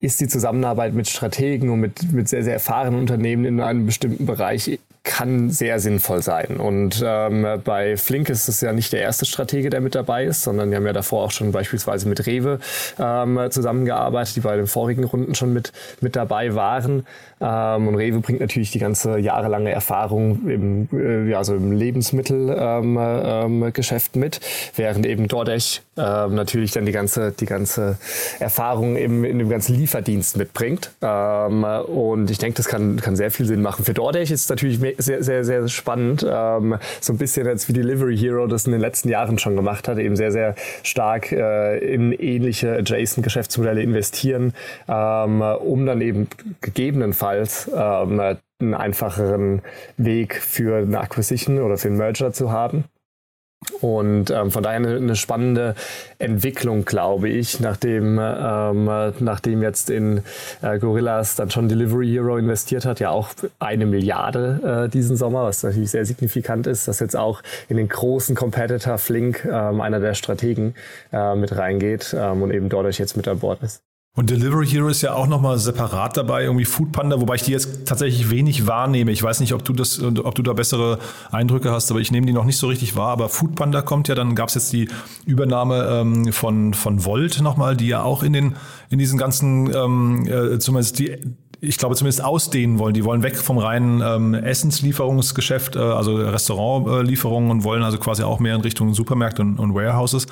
K: ist die Zusammenarbeit mit Strategen und mit, mit sehr, sehr erfahrenen Unternehmen in einem bestimmten Bereich kann sehr sinnvoll sein. Und ähm, bei Flink ist es ja nicht der erste Stratege, der mit dabei ist, sondern wir haben ja davor auch schon beispielsweise mit Rewe ähm, zusammengearbeitet, die bei den vorigen Runden schon mit, mit dabei waren. Ähm, und Rewe bringt natürlich die ganze jahrelange Erfahrung im, äh, ja, also im Lebensmittelgeschäft ähm, ähm, mit, während eben DoorDash ähm, natürlich dann die ganze, die ganze Erfahrung im, in dem ganzen Lieferdienst mitbringt. Ähm, und ich denke, das kann, kann sehr viel Sinn machen. Für DoorDash ist es natürlich sehr, sehr, sehr spannend. Ähm, so ein bisschen als wie Delivery Hero das in den letzten Jahren schon gemacht hat, eben sehr, sehr stark äh, in ähnliche adjacent Geschäftsmodelle investieren, ähm, um dann eben gegebenenfalls ähm, einen einfacheren Weg für eine Acquisition oder für einen Merger zu haben. Und ähm, von daher eine, eine, spannende Entwicklung, glaube ich, nachdem, ähm, nachdem jetzt in äh, Gorillas dann schon Delivery Hero investiert hat, ja auch eine Milliarde äh, diesen Sommer, was natürlich sehr signifikant ist, dass jetzt auch in den großen Competitor Flink ähm, einer der Strategen äh, mit reingeht ähm, und eben dadurch jetzt mit an Bord ist.
B: Und Delivery Hero ist ja auch nochmal separat dabei, irgendwie Food Panda, wobei ich die jetzt tatsächlich wenig wahrnehme. Ich weiß nicht, ob du das, ob du da bessere Eindrücke hast, aber ich nehme die noch nicht so richtig wahr. Aber Food Panda kommt ja, dann gab es jetzt die Übernahme ähm, von, von Volt nochmal, die ja auch in den, in diesen ganzen, ähm, äh, zumindest die, ich glaube zumindest ausdehnen wollen. Die wollen weg vom reinen ähm, Essenslieferungsgeschäft, äh, also Restaurantlieferungen und wollen also quasi auch mehr in Richtung Supermärkte und, und Warehouses.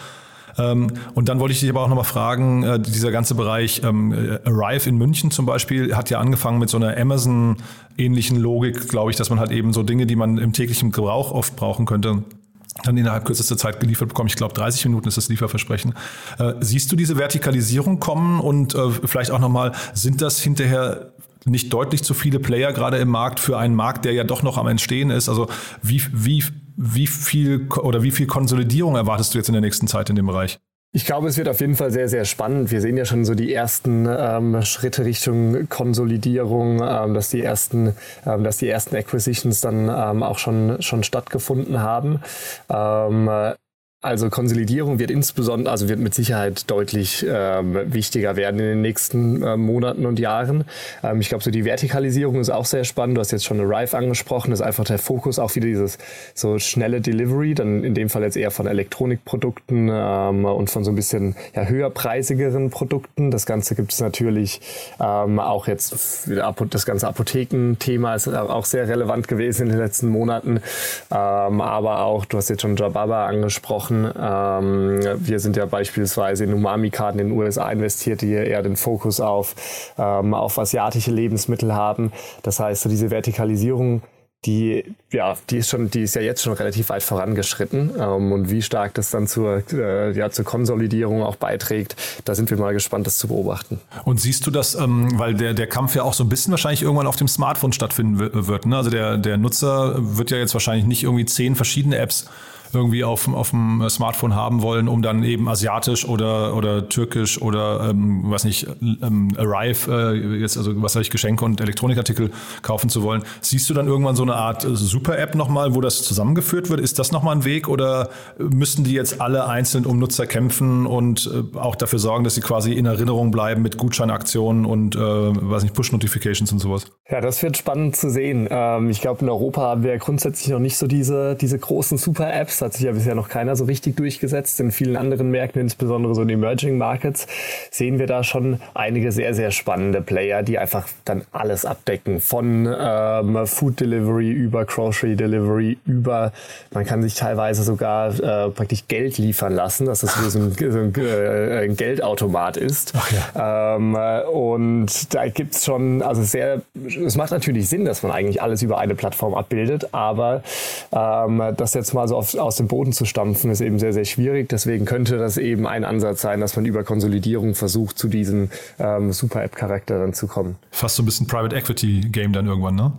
B: Ähm, und dann wollte ich dich aber auch nochmal fragen, äh, dieser ganze Bereich ähm, äh, Arrive in München zum Beispiel hat ja angefangen mit so einer Amazon-ähnlichen Logik, glaube ich, dass man halt eben so Dinge, die man im täglichen Gebrauch oft brauchen könnte, dann innerhalb kürzester Zeit geliefert bekommen. Ich glaube, 30 Minuten ist das Lieferversprechen. Äh, siehst du diese Vertikalisierung kommen und vielleicht auch nochmal, sind das hinterher nicht deutlich zu viele Player gerade im Markt für einen Markt, der ja doch noch am Entstehen ist? Also wie, wie wie viel oder wie viel Konsolidierung erwartest du jetzt in der nächsten Zeit in dem Bereich?
K: Ich glaube, es wird auf jeden Fall sehr, sehr spannend. Wir sehen ja schon so die ersten ähm, Schritte Richtung Konsolidierung, ähm, dass die ersten, ähm, dass die ersten Acquisitions dann ähm, auch schon schon stattgefunden haben. Also Konsolidierung wird insbesondere, also wird mit Sicherheit deutlich ähm, wichtiger werden in den nächsten äh, Monaten und Jahren. Ähm, ich glaube, so die Vertikalisierung ist auch sehr spannend. Du hast jetzt schon Arrive angesprochen. Das ist einfach der Fokus auch wieder dieses so schnelle Delivery, dann in dem Fall jetzt eher von Elektronikprodukten ähm, und von so ein bisschen ja, höherpreisigeren Produkten. Das Ganze gibt es natürlich ähm, auch jetzt, das ganze Apothekenthema ist auch sehr relevant gewesen in den letzten Monaten. Ähm, aber auch, du hast jetzt schon Jababa angesprochen machen. Ähm, wir sind ja beispielsweise in Umami-Karten in den USA investiert, die eher den Fokus auf, ähm, auf asiatische Lebensmittel haben. Das heißt, so diese Vertikalisierung die, ja, die ist schon, die ist ja jetzt schon relativ weit vorangeschritten. Ähm, und wie stark das dann zur, äh, ja, zur Konsolidierung auch beiträgt, da sind wir mal gespannt, das zu beobachten.
B: Und siehst du das, ähm, weil der, der Kampf ja auch so ein bisschen wahrscheinlich irgendwann auf dem Smartphone stattfinden wird. Ne? Also der, der Nutzer wird ja jetzt wahrscheinlich nicht irgendwie zehn verschiedene Apps irgendwie auf, auf dem Smartphone haben wollen, um dann eben asiatisch oder, oder türkisch oder ähm, was nicht, ähm, Arrive, äh, jetzt also was weiß ich, Geschenke und Elektronikartikel kaufen zu wollen. Siehst du dann irgendwann so eine Art Super-App nochmal, wo das zusammengeführt wird? Ist das nochmal ein Weg oder müssten die jetzt alle einzeln um Nutzer kämpfen und äh, auch dafür sorgen, dass sie quasi in Erinnerung bleiben mit Gutscheinaktionen und äh, weiß nicht, Push-Notifications und sowas?
K: Ja, das wird spannend zu sehen. Ähm, ich glaube, in Europa haben wir grundsätzlich noch nicht so diese, diese großen Super-Apps hat sich ja bisher noch keiner so richtig durchgesetzt. In vielen anderen Märkten, insbesondere so in Emerging Markets, sehen wir da schon einige sehr, sehr spannende Player, die einfach dann alles abdecken. Von ähm, Food Delivery über Grocery Delivery über, man kann sich teilweise sogar äh, praktisch Geld liefern lassen, dass das so ein, so ein, äh, Geldautomat ist. Ja. Ähm, und da gibt's schon, also sehr, es macht natürlich Sinn, dass man eigentlich alles über eine Plattform abbildet, aber ähm, das jetzt mal so auf, aus dem Boden zu stampfen, ist eben sehr, sehr schwierig. Deswegen könnte das eben ein Ansatz sein, dass man über Konsolidierung versucht, zu diesem ähm, Super-App-Charakter dann zu kommen.
B: Fast so ein bisschen Private Equity-Game dann irgendwann, ne?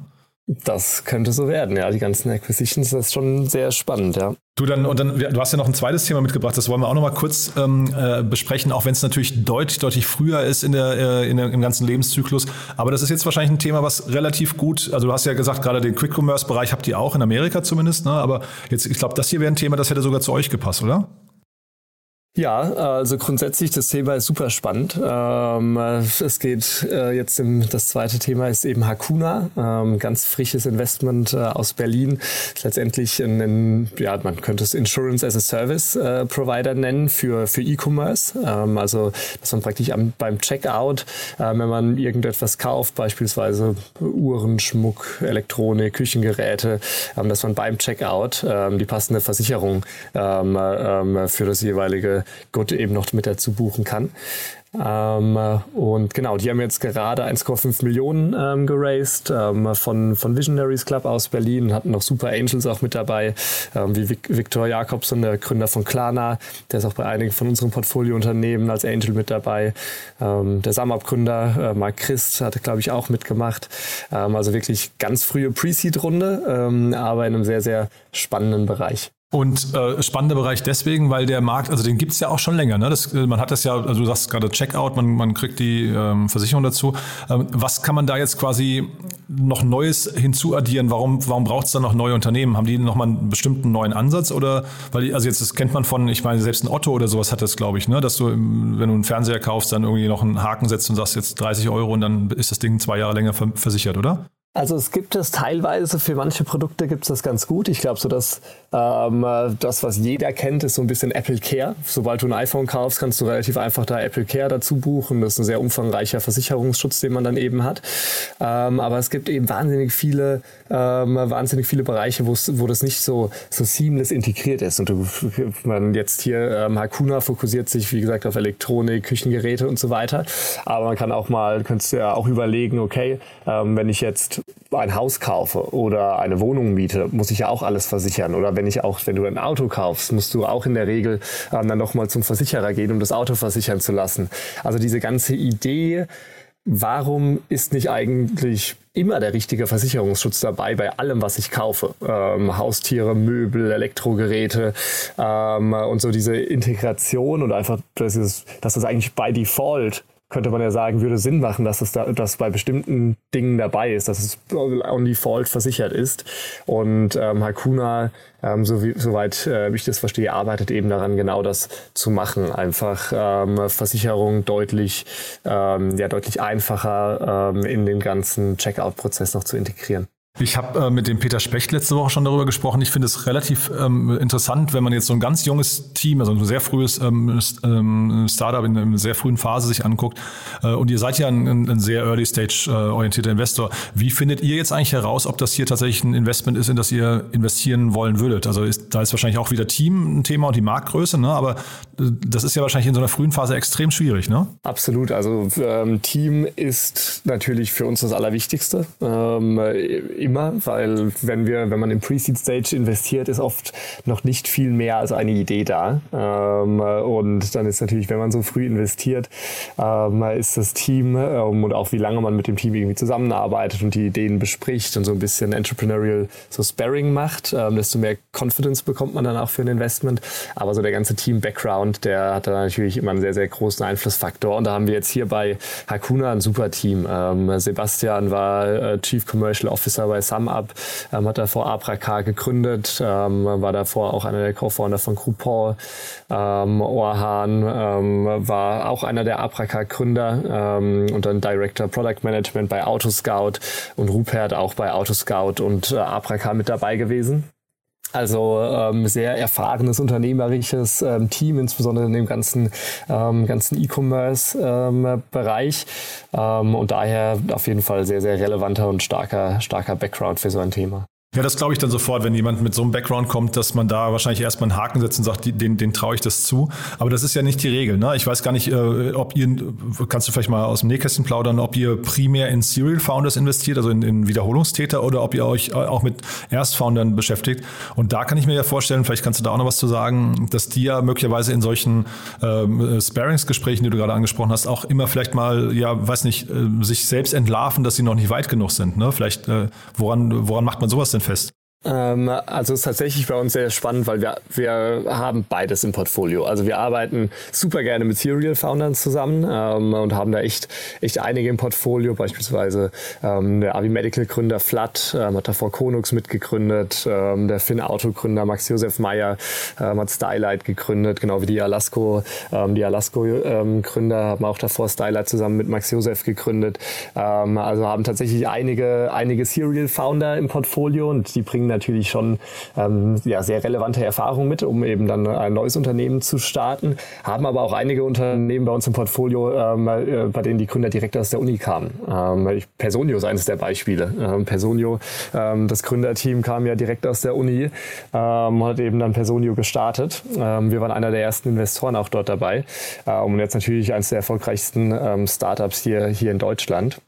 K: Das könnte so werden, ja. Die ganzen Acquisitions, das ist schon sehr spannend, ja.
B: Du dann, und dann, du hast ja noch ein zweites Thema mitgebracht, das wollen wir auch noch mal kurz ähm, äh, besprechen, auch wenn es natürlich deutlich, deutlich früher ist in der, äh, in der, im ganzen Lebenszyklus. Aber das ist jetzt wahrscheinlich ein Thema, was relativ gut, also du hast ja gesagt, gerade den Quick-Commerce-Bereich habt ihr auch in Amerika zumindest, ne? aber jetzt, ich glaube, das hier wäre ein Thema, das hätte sogar zu euch gepasst, oder?
K: Ja, also grundsätzlich das Thema ist super spannend. Ähm, es geht äh, jetzt im, das zweite Thema ist eben Hakuna, ähm, ganz frisches Investment äh, aus Berlin. Letztendlich ein, ein, ja, man könnte es Insurance as a Service äh, Provider nennen für für E-Commerce. Ähm, also dass man praktisch am, beim Checkout, wenn man irgendetwas kauft, beispielsweise Uhren, Schmuck, Elektronik, Küchengeräte, dass man beim Checkout die passende Versicherung für das jeweilige Gott eben noch mit dazu buchen kann. Ähm, und genau, die haben jetzt gerade 1,5 Millionen ähm, geraced ähm, von, von Visionaries Club aus Berlin, hatten noch Super Angels auch mit dabei, ähm, wie Viktor Jakobson, der Gründer von Klarna, der ist auch bei einigen von unseren Portfoliounternehmen als Angel mit dabei. Ähm, der Samab-Gründer äh, Mark Christ hatte, glaube ich, auch mitgemacht. Ähm, also wirklich ganz frühe Pre-Seed-Runde, aber in einem sehr, sehr spannenden Bereich.
B: Und äh, spannender Bereich deswegen, weil der Markt, also den gibt's ja auch schon länger. Ne? Das, äh, man hat das ja, also du sagst gerade Checkout, man, man kriegt die ähm, Versicherung dazu. Ähm, was kann man da jetzt quasi noch Neues hinzuaddieren? Warum, warum braucht's da noch neue Unternehmen? Haben die nochmal einen bestimmten neuen Ansatz? Oder weil also jetzt das kennt man von, ich meine, selbst ein Otto oder sowas hat das, glaube ich, ne? dass du, wenn du einen Fernseher kaufst, dann irgendwie noch einen Haken setzt und sagst jetzt 30 Euro und dann ist das Ding zwei Jahre länger versichert, oder?
K: Also es gibt es teilweise, für manche Produkte gibt es das ganz gut. Ich glaube so, dass ähm, das, was jeder kennt, ist so ein bisschen Apple Care. Sobald du ein iPhone kaufst, kannst du relativ einfach da Apple Care dazu buchen. Das ist ein sehr umfangreicher Versicherungsschutz, den man dann eben hat. Ähm, aber es gibt eben wahnsinnig viele, ähm, wahnsinnig viele Bereiche, wo das nicht so, so seamless integriert ist. Und du, man jetzt hier, ähm, Hakuna fokussiert sich, wie gesagt, auf Elektronik, Küchengeräte und so weiter. Aber man kann auch mal, könntest du ja auch überlegen, okay, ähm, wenn ich jetzt ein Haus kaufe oder eine Wohnung miete, muss ich ja auch alles versichern. Oder wenn ich auch, wenn du ein Auto kaufst, musst du auch in der Regel ähm, dann nochmal zum Versicherer gehen, um das Auto versichern zu lassen. Also diese ganze Idee, warum ist nicht eigentlich immer der richtige Versicherungsschutz dabei bei allem, was ich kaufe. Ähm, Haustiere, Möbel, Elektrogeräte ähm, und so diese Integration und einfach, dass, es, dass das eigentlich bei Default könnte man ja sagen, würde Sinn machen, dass es da, dass bei bestimmten Dingen dabei ist, dass es on default versichert ist. Und ähm, Hakuna, ähm, so wie, soweit äh, ich das verstehe, arbeitet eben daran, genau das zu machen. Einfach ähm, Versicherung deutlich, ähm, ja, deutlich einfacher ähm, in den ganzen Checkout-Prozess noch zu integrieren.
B: Ich habe äh, mit dem Peter Specht letzte Woche schon darüber gesprochen. Ich finde es relativ ähm, interessant, wenn man jetzt so ein ganz junges Team, also ein sehr frühes ähm, ähm, Startup in einer sehr frühen Phase sich anguckt. Äh, und ihr seid ja ein, ein sehr Early Stage äh, orientierter Investor. Wie findet ihr jetzt eigentlich heraus, ob das hier tatsächlich ein Investment ist, in das ihr investieren wollen würdet? Also ist, da ist wahrscheinlich auch wieder Team ein Thema und die Marktgröße, ne? aber äh, das ist ja wahrscheinlich in so einer frühen Phase extrem schwierig, ne?
K: Absolut. Also ähm, Team ist natürlich für uns das Allerwichtigste. Immer, weil wenn wir, wenn man im Pre-Seed Stage investiert, ist oft noch nicht viel mehr als eine Idee da. Ähm, und dann ist natürlich, wenn man so früh investiert, ähm, ist das Team ähm, und auch wie lange man mit dem Team irgendwie zusammenarbeitet und die Ideen bespricht und so ein bisschen Entrepreneurial so Sparring macht, ähm, desto mehr Confidence bekommt man dann auch für ein Investment. Aber so der ganze Team-Background, der hat da natürlich immer einen sehr, sehr großen Einflussfaktor. Und da haben wir jetzt hier bei Hakuna ein super Team. Ähm, Sebastian war äh, Chief Commercial Officer bei SumUp, ähm, hat davor Abracar gegründet, ähm, war davor auch einer der Co-Founder von Groupon. Ähm, Orhan ähm, war auch einer der Abracar-Gründer ähm, und dann Director Product Management bei Autoscout und Rupert auch bei Autoscout und äh, Abracar mit dabei gewesen. Also ähm, sehr erfahrenes unternehmerisches ähm, Team, insbesondere in dem ganzen, ähm, ganzen E-Commerce-Bereich. Ähm, ähm, und daher auf jeden Fall sehr, sehr relevanter und starker, starker Background für so ein Thema.
B: Ja, das glaube ich dann sofort, wenn jemand mit so einem Background kommt, dass man da wahrscheinlich erstmal einen Haken setzt und sagt, den, den traue ich das zu. Aber das ist ja nicht die Regel. Ne? Ich weiß gar nicht, äh, ob ihr, kannst du vielleicht mal aus dem Nähkästchen plaudern, ob ihr primär in Serial Founders investiert, also in, in Wiederholungstäter, oder ob ihr euch auch mit Erstfoundern beschäftigt. Und da kann ich mir ja vorstellen, vielleicht kannst du da auch noch was zu sagen, dass die ja möglicherweise in solchen ähm, Sparings-Gesprächen, die du gerade angesprochen hast, auch immer vielleicht mal, ja, weiß nicht, äh, sich selbst entlarven, dass sie noch nicht weit genug sind. Ne? Vielleicht, äh, woran, woran macht man sowas denn fest?
K: Ähm, also ist tatsächlich bei uns sehr spannend, weil wir, wir haben beides im Portfolio. Also wir arbeiten super gerne mit Serial Foundern zusammen ähm, und haben da echt, echt einige im Portfolio, beispielsweise ähm, der Avi Medical Gründer Flat ähm, hat davor Konux mitgegründet, ähm, der Finn Auto Gründer Max Josef Meyer ähm, hat Stylight gegründet, genau wie die Alasco, ähm, die Alasco ähm, Gründer haben auch davor Stylight zusammen mit Max Josef gegründet. Ähm, also haben tatsächlich einige, einige Serial Founder im Portfolio und die bringen natürlich schon ähm, ja, sehr relevante Erfahrungen mit, um eben dann ein neues Unternehmen zu starten. Haben aber auch einige Unternehmen bei uns im Portfolio, ähm, äh, bei denen die Gründer direkt aus der Uni kamen. Ähm, Personio ist eines der Beispiele. Ähm, Personio, ähm, das Gründerteam kam ja direkt aus der Uni, ähm, hat eben dann Personio gestartet. Ähm, wir waren einer der ersten Investoren auch dort dabei äh, und jetzt natürlich eines der erfolgreichsten ähm, Startups hier, hier in Deutschland.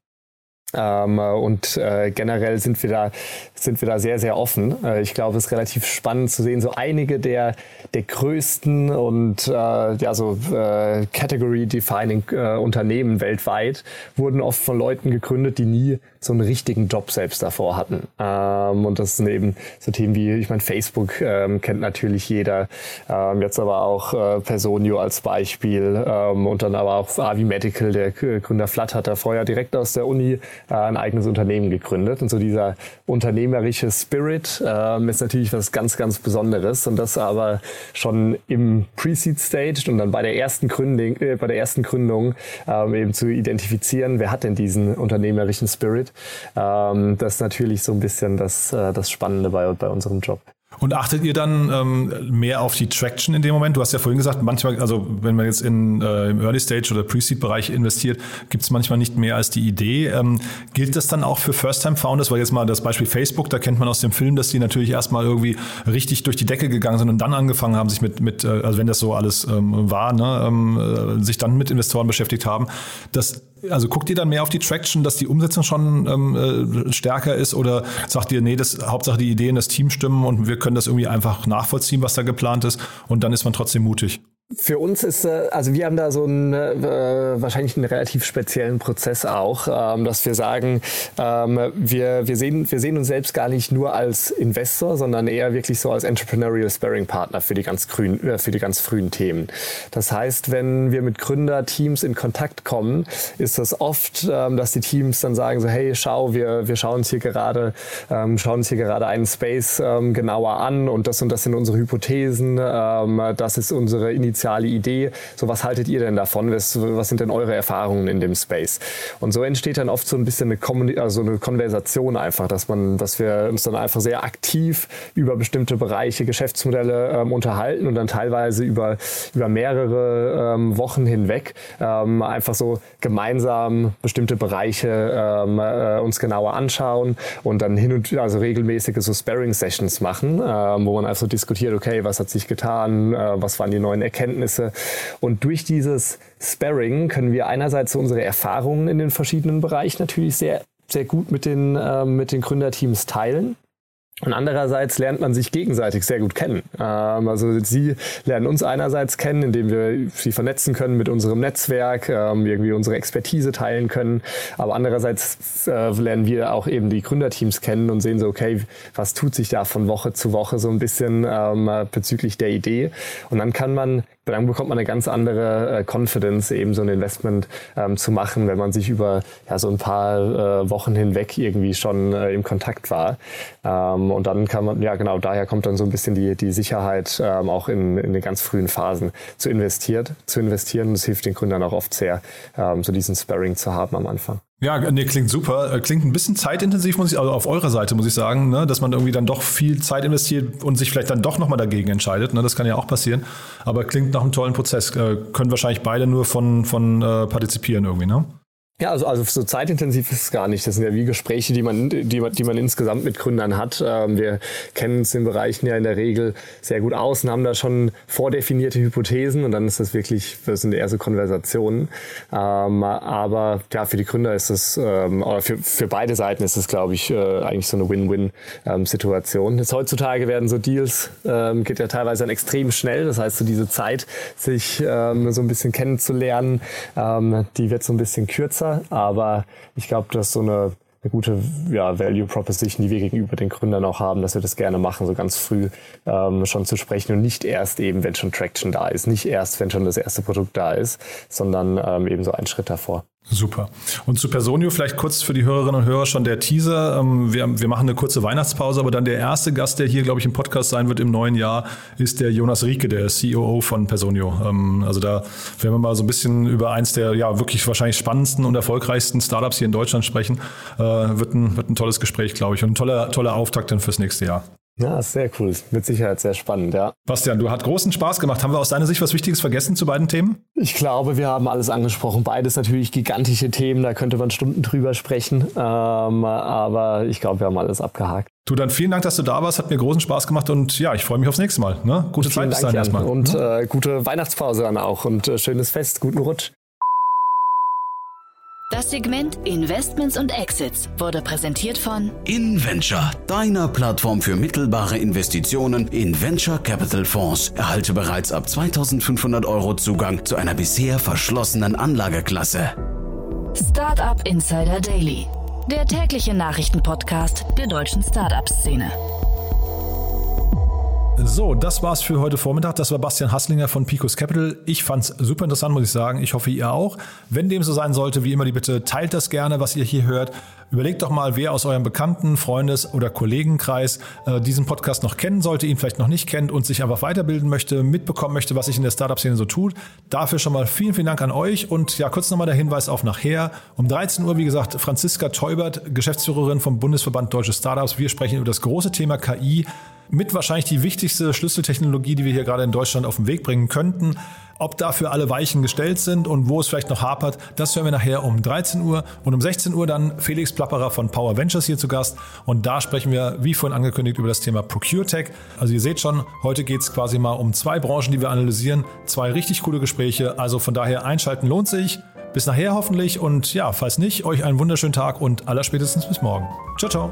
K: Ähm, und äh, generell sind wir da sind wir da sehr sehr offen. Äh, ich glaube, es ist relativ spannend zu sehen, so einige der der größten und äh, ja so äh, Category Defining äh, Unternehmen weltweit wurden oft von Leuten gegründet, die nie so einen richtigen Job selbst davor hatten. Ähm, und das sind eben so Themen wie, ich meine, Facebook ähm, kennt natürlich jeder, ähm, jetzt aber auch äh, Personio als Beispiel ähm, und dann aber auch Avi Medical, der Gründer Flat hat da vorher direkt aus der Uni äh, ein eigenes Unternehmen gegründet. Und so dieser unternehmerische Spirit ähm, ist natürlich was ganz, ganz Besonderes und das aber schon im Pre-Seed Stage und dann bei der ersten Gründung, äh, bei der ersten Gründung ähm, eben zu identifizieren, wer hat denn diesen unternehmerischen Spirit ähm, das ist natürlich so ein bisschen das, äh, das Spannende bei, bei unserem Job.
B: Und achtet ihr dann ähm, mehr auf die Traction in dem Moment? Du hast ja vorhin gesagt, manchmal, also wenn man jetzt in, äh, im Early Stage oder Pre-Seed-Bereich investiert, gibt es manchmal nicht mehr als die Idee. Ähm, gilt das dann auch für First-Time-Founders? Weil jetzt mal das Beispiel Facebook, da kennt man aus dem Film, dass die natürlich erstmal irgendwie richtig durch die Decke gegangen sind und dann angefangen haben, sich mit, mit äh, also wenn das so alles ähm, war, ne, ähm, äh, sich dann mit Investoren beschäftigt haben. Das also guckt ihr dann mehr auf die Traction, dass die Umsetzung schon ähm, äh, stärker ist oder sagt ihr, nee, das Hauptsache die Ideen, das Team stimmen und wir können das irgendwie einfach nachvollziehen, was da geplant ist und dann ist man trotzdem mutig?
K: Für uns ist, äh, also wir haben da so einen, äh, wahrscheinlich einen relativ speziellen Prozess auch, ähm, dass wir sagen, ähm, wir, wir, sehen, wir sehen uns selbst gar nicht nur als Investor, sondern eher wirklich so als Entrepreneurial Sparring Partner für die ganz, grün, äh, für die ganz frühen Themen. Das heißt, wenn wir mit Gründerteams in Kontakt kommen, ist das oft, ähm, dass die Teams dann sagen so, hey, schau, wir, wir schauen uns hier gerade, ähm, schauen uns hier gerade einen Space ähm, genauer an und das und das sind unsere Hypothesen, ähm, das ist unsere Initiative initiale Idee. So, was haltet ihr denn davon? Was, was sind denn eure Erfahrungen in dem Space? Und so entsteht dann oft so ein bisschen eine, Kommuni also eine Konversation einfach, dass man, dass wir uns dann einfach sehr aktiv über bestimmte Bereiche, Geschäftsmodelle ähm, unterhalten und dann teilweise über, über mehrere ähm, Wochen hinweg ähm, einfach so gemeinsam bestimmte Bereiche ähm, äh, uns genauer anschauen und dann hin und also regelmäßige so Sparring Sessions machen, ähm, wo man einfach so diskutiert, okay, was hat sich getan, äh, was waren die neuen Erkenntnisse, Kenntnisse. Und durch dieses Sparring können wir einerseits unsere Erfahrungen in den verschiedenen Bereichen natürlich sehr sehr gut mit den, äh, mit den Gründerteams teilen. Und andererseits lernt man sich gegenseitig sehr gut kennen. Ähm, also sie lernen uns einerseits kennen, indem wir sie vernetzen können mit unserem Netzwerk, ähm, irgendwie unsere Expertise teilen können. Aber andererseits äh, lernen wir auch eben die Gründerteams kennen und sehen so, okay, was tut sich da von Woche zu Woche so ein bisschen ähm, bezüglich der Idee. Und dann kann man dann bekommt man eine ganz andere äh, Confidence, eben so ein Investment ähm, zu machen, wenn man sich über ja, so ein paar äh, Wochen hinweg irgendwie schon äh, im Kontakt war. Ähm, und dann kann man, ja genau, daher kommt dann so ein bisschen die, die Sicherheit, ähm, auch in, in den ganz frühen Phasen zu investiert, zu investieren. Das hilft den Gründern auch oft sehr, ähm, so diesen Sparring zu haben am Anfang.
B: Ja, nee, klingt super. Äh, klingt ein bisschen zeitintensiv, muss ich, also auf eurer Seite muss ich sagen, ne, dass man irgendwie dann doch viel Zeit investiert und sich vielleicht dann doch nochmal dagegen entscheidet. Ne, das kann ja auch passieren. Aber klingt nach einem tollen Prozess. Äh, können wahrscheinlich beide nur von, von äh, partizipieren irgendwie, ne?
K: Ja, also, also so zeitintensiv ist es gar nicht. Das sind ja wie Gespräche, die man, die man, die man insgesamt mit Gründern hat. Ähm, wir kennen uns in Bereichen ja in der Regel sehr gut aus und haben da schon vordefinierte Hypothesen und dann ist das wirklich, das sind eher so Konversationen. Ähm, aber ja, für die Gründer ist es, ähm, oder für, für beide Seiten ist es, glaube ich, äh, eigentlich so eine Win-Win-Situation. Jetzt heutzutage werden so Deals, geht ja teilweise dann extrem schnell. Das heißt, so diese Zeit, sich so ein bisschen kennenzulernen, die wird so ein bisschen kürzer besser, aber ich glaube, dass so eine, eine gute ja, Value Proposition, die wir gegenüber den Gründern auch haben, dass wir das gerne machen, so ganz früh ähm, schon zu sprechen und nicht erst eben, wenn schon Traction da ist, nicht erst, wenn schon das erste Produkt da ist, sondern ähm, eben so einen Schritt davor.
B: Super. Und zu Personio vielleicht kurz für die Hörerinnen und Hörer schon der Teaser. Ähm, wir, wir machen eine kurze Weihnachtspause, aber dann der erste Gast, der hier, glaube ich, im Podcast sein wird im neuen Jahr, ist der Jonas Rieke, der COO von Personio. Ähm, also da werden wir mal so ein bisschen über eins der ja wirklich wahrscheinlich spannendsten und erfolgreichsten Startups hier in Deutschland sprechen. Äh, wird, ein, wird ein tolles Gespräch, glaube ich, und ein toller, toller Auftakt dann fürs nächste Jahr.
K: Ja, sehr cool. Mit Sicherheit sehr spannend, ja.
B: Bastian, du hast großen Spaß gemacht. Haben wir aus deiner Sicht was Wichtiges vergessen zu beiden Themen?
K: Ich glaube, wir haben alles angesprochen. Beides natürlich gigantische Themen, da könnte man Stunden drüber sprechen. Ähm, aber ich glaube, wir haben alles abgehakt.
B: Du, dann vielen Dank, dass du da warst. Hat mir großen Spaß gemacht und ja, ich freue mich aufs nächste Mal. Ne? Gute Zeit bis dahin erstmal.
K: Und äh, gute Weihnachtspause dann auch und äh, schönes Fest, guten Rutsch.
A: Das Segment Investments und Exits wurde präsentiert von
C: InVenture, deiner Plattform für mittelbare Investitionen in Venture Capital Fonds. Erhalte bereits ab 2500 Euro Zugang zu einer bisher verschlossenen Anlageklasse.
A: Startup Insider Daily, der tägliche Nachrichtenpodcast der deutschen Startup-Szene.
B: So, das war's für heute Vormittag. Das war Bastian Hasslinger von Picos Capital. Ich fand's super interessant, muss ich sagen. Ich hoffe, ihr auch. Wenn dem so sein sollte, wie immer die Bitte, teilt das gerne, was ihr hier hört. Überlegt doch mal, wer aus eurem Bekannten, Freundes- oder Kollegenkreis äh, diesen Podcast noch kennen sollte, ihn vielleicht noch nicht kennt und sich einfach weiterbilden möchte, mitbekommen möchte, was sich in der Startup-Szene so tut. Dafür schon mal vielen, vielen Dank an euch. Und ja, kurz nochmal der Hinweis auf nachher. Um 13 Uhr, wie gesagt, Franziska Teubert, Geschäftsführerin vom Bundesverband Deutsche Startups. Wir sprechen über das große Thema KI mit wahrscheinlich die wichtigste Schlüsseltechnologie, die wir hier gerade in Deutschland auf den Weg bringen könnten. Ob dafür alle Weichen gestellt sind und wo es vielleicht noch hapert, das hören wir nachher um 13 Uhr und um 16 Uhr dann Felix Plapperer von Power Ventures hier zu Gast und da sprechen wir, wie vorhin angekündigt, über das Thema ProcureTech. Also ihr seht schon, heute geht es quasi mal um zwei Branchen, die wir analysieren, zwei richtig coole Gespräche, also von daher einschalten lohnt sich. Bis nachher hoffentlich und ja, falls nicht, euch einen wunderschönen Tag und allerspätestens bis morgen. Ciao, ciao.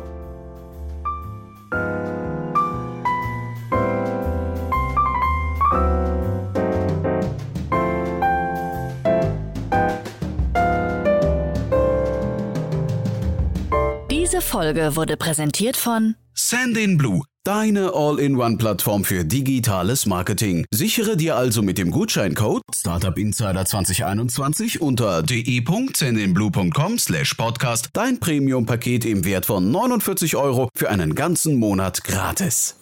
A: Diese Folge wurde präsentiert von
C: Sandinblue, deine All-in-One-Plattform für digitales Marketing. Sichere dir also mit dem Gutscheincode Startup Insider 2021 unter de.sandinblue.com slash podcast dein Premium-Paket im Wert von 49 Euro für einen ganzen Monat gratis.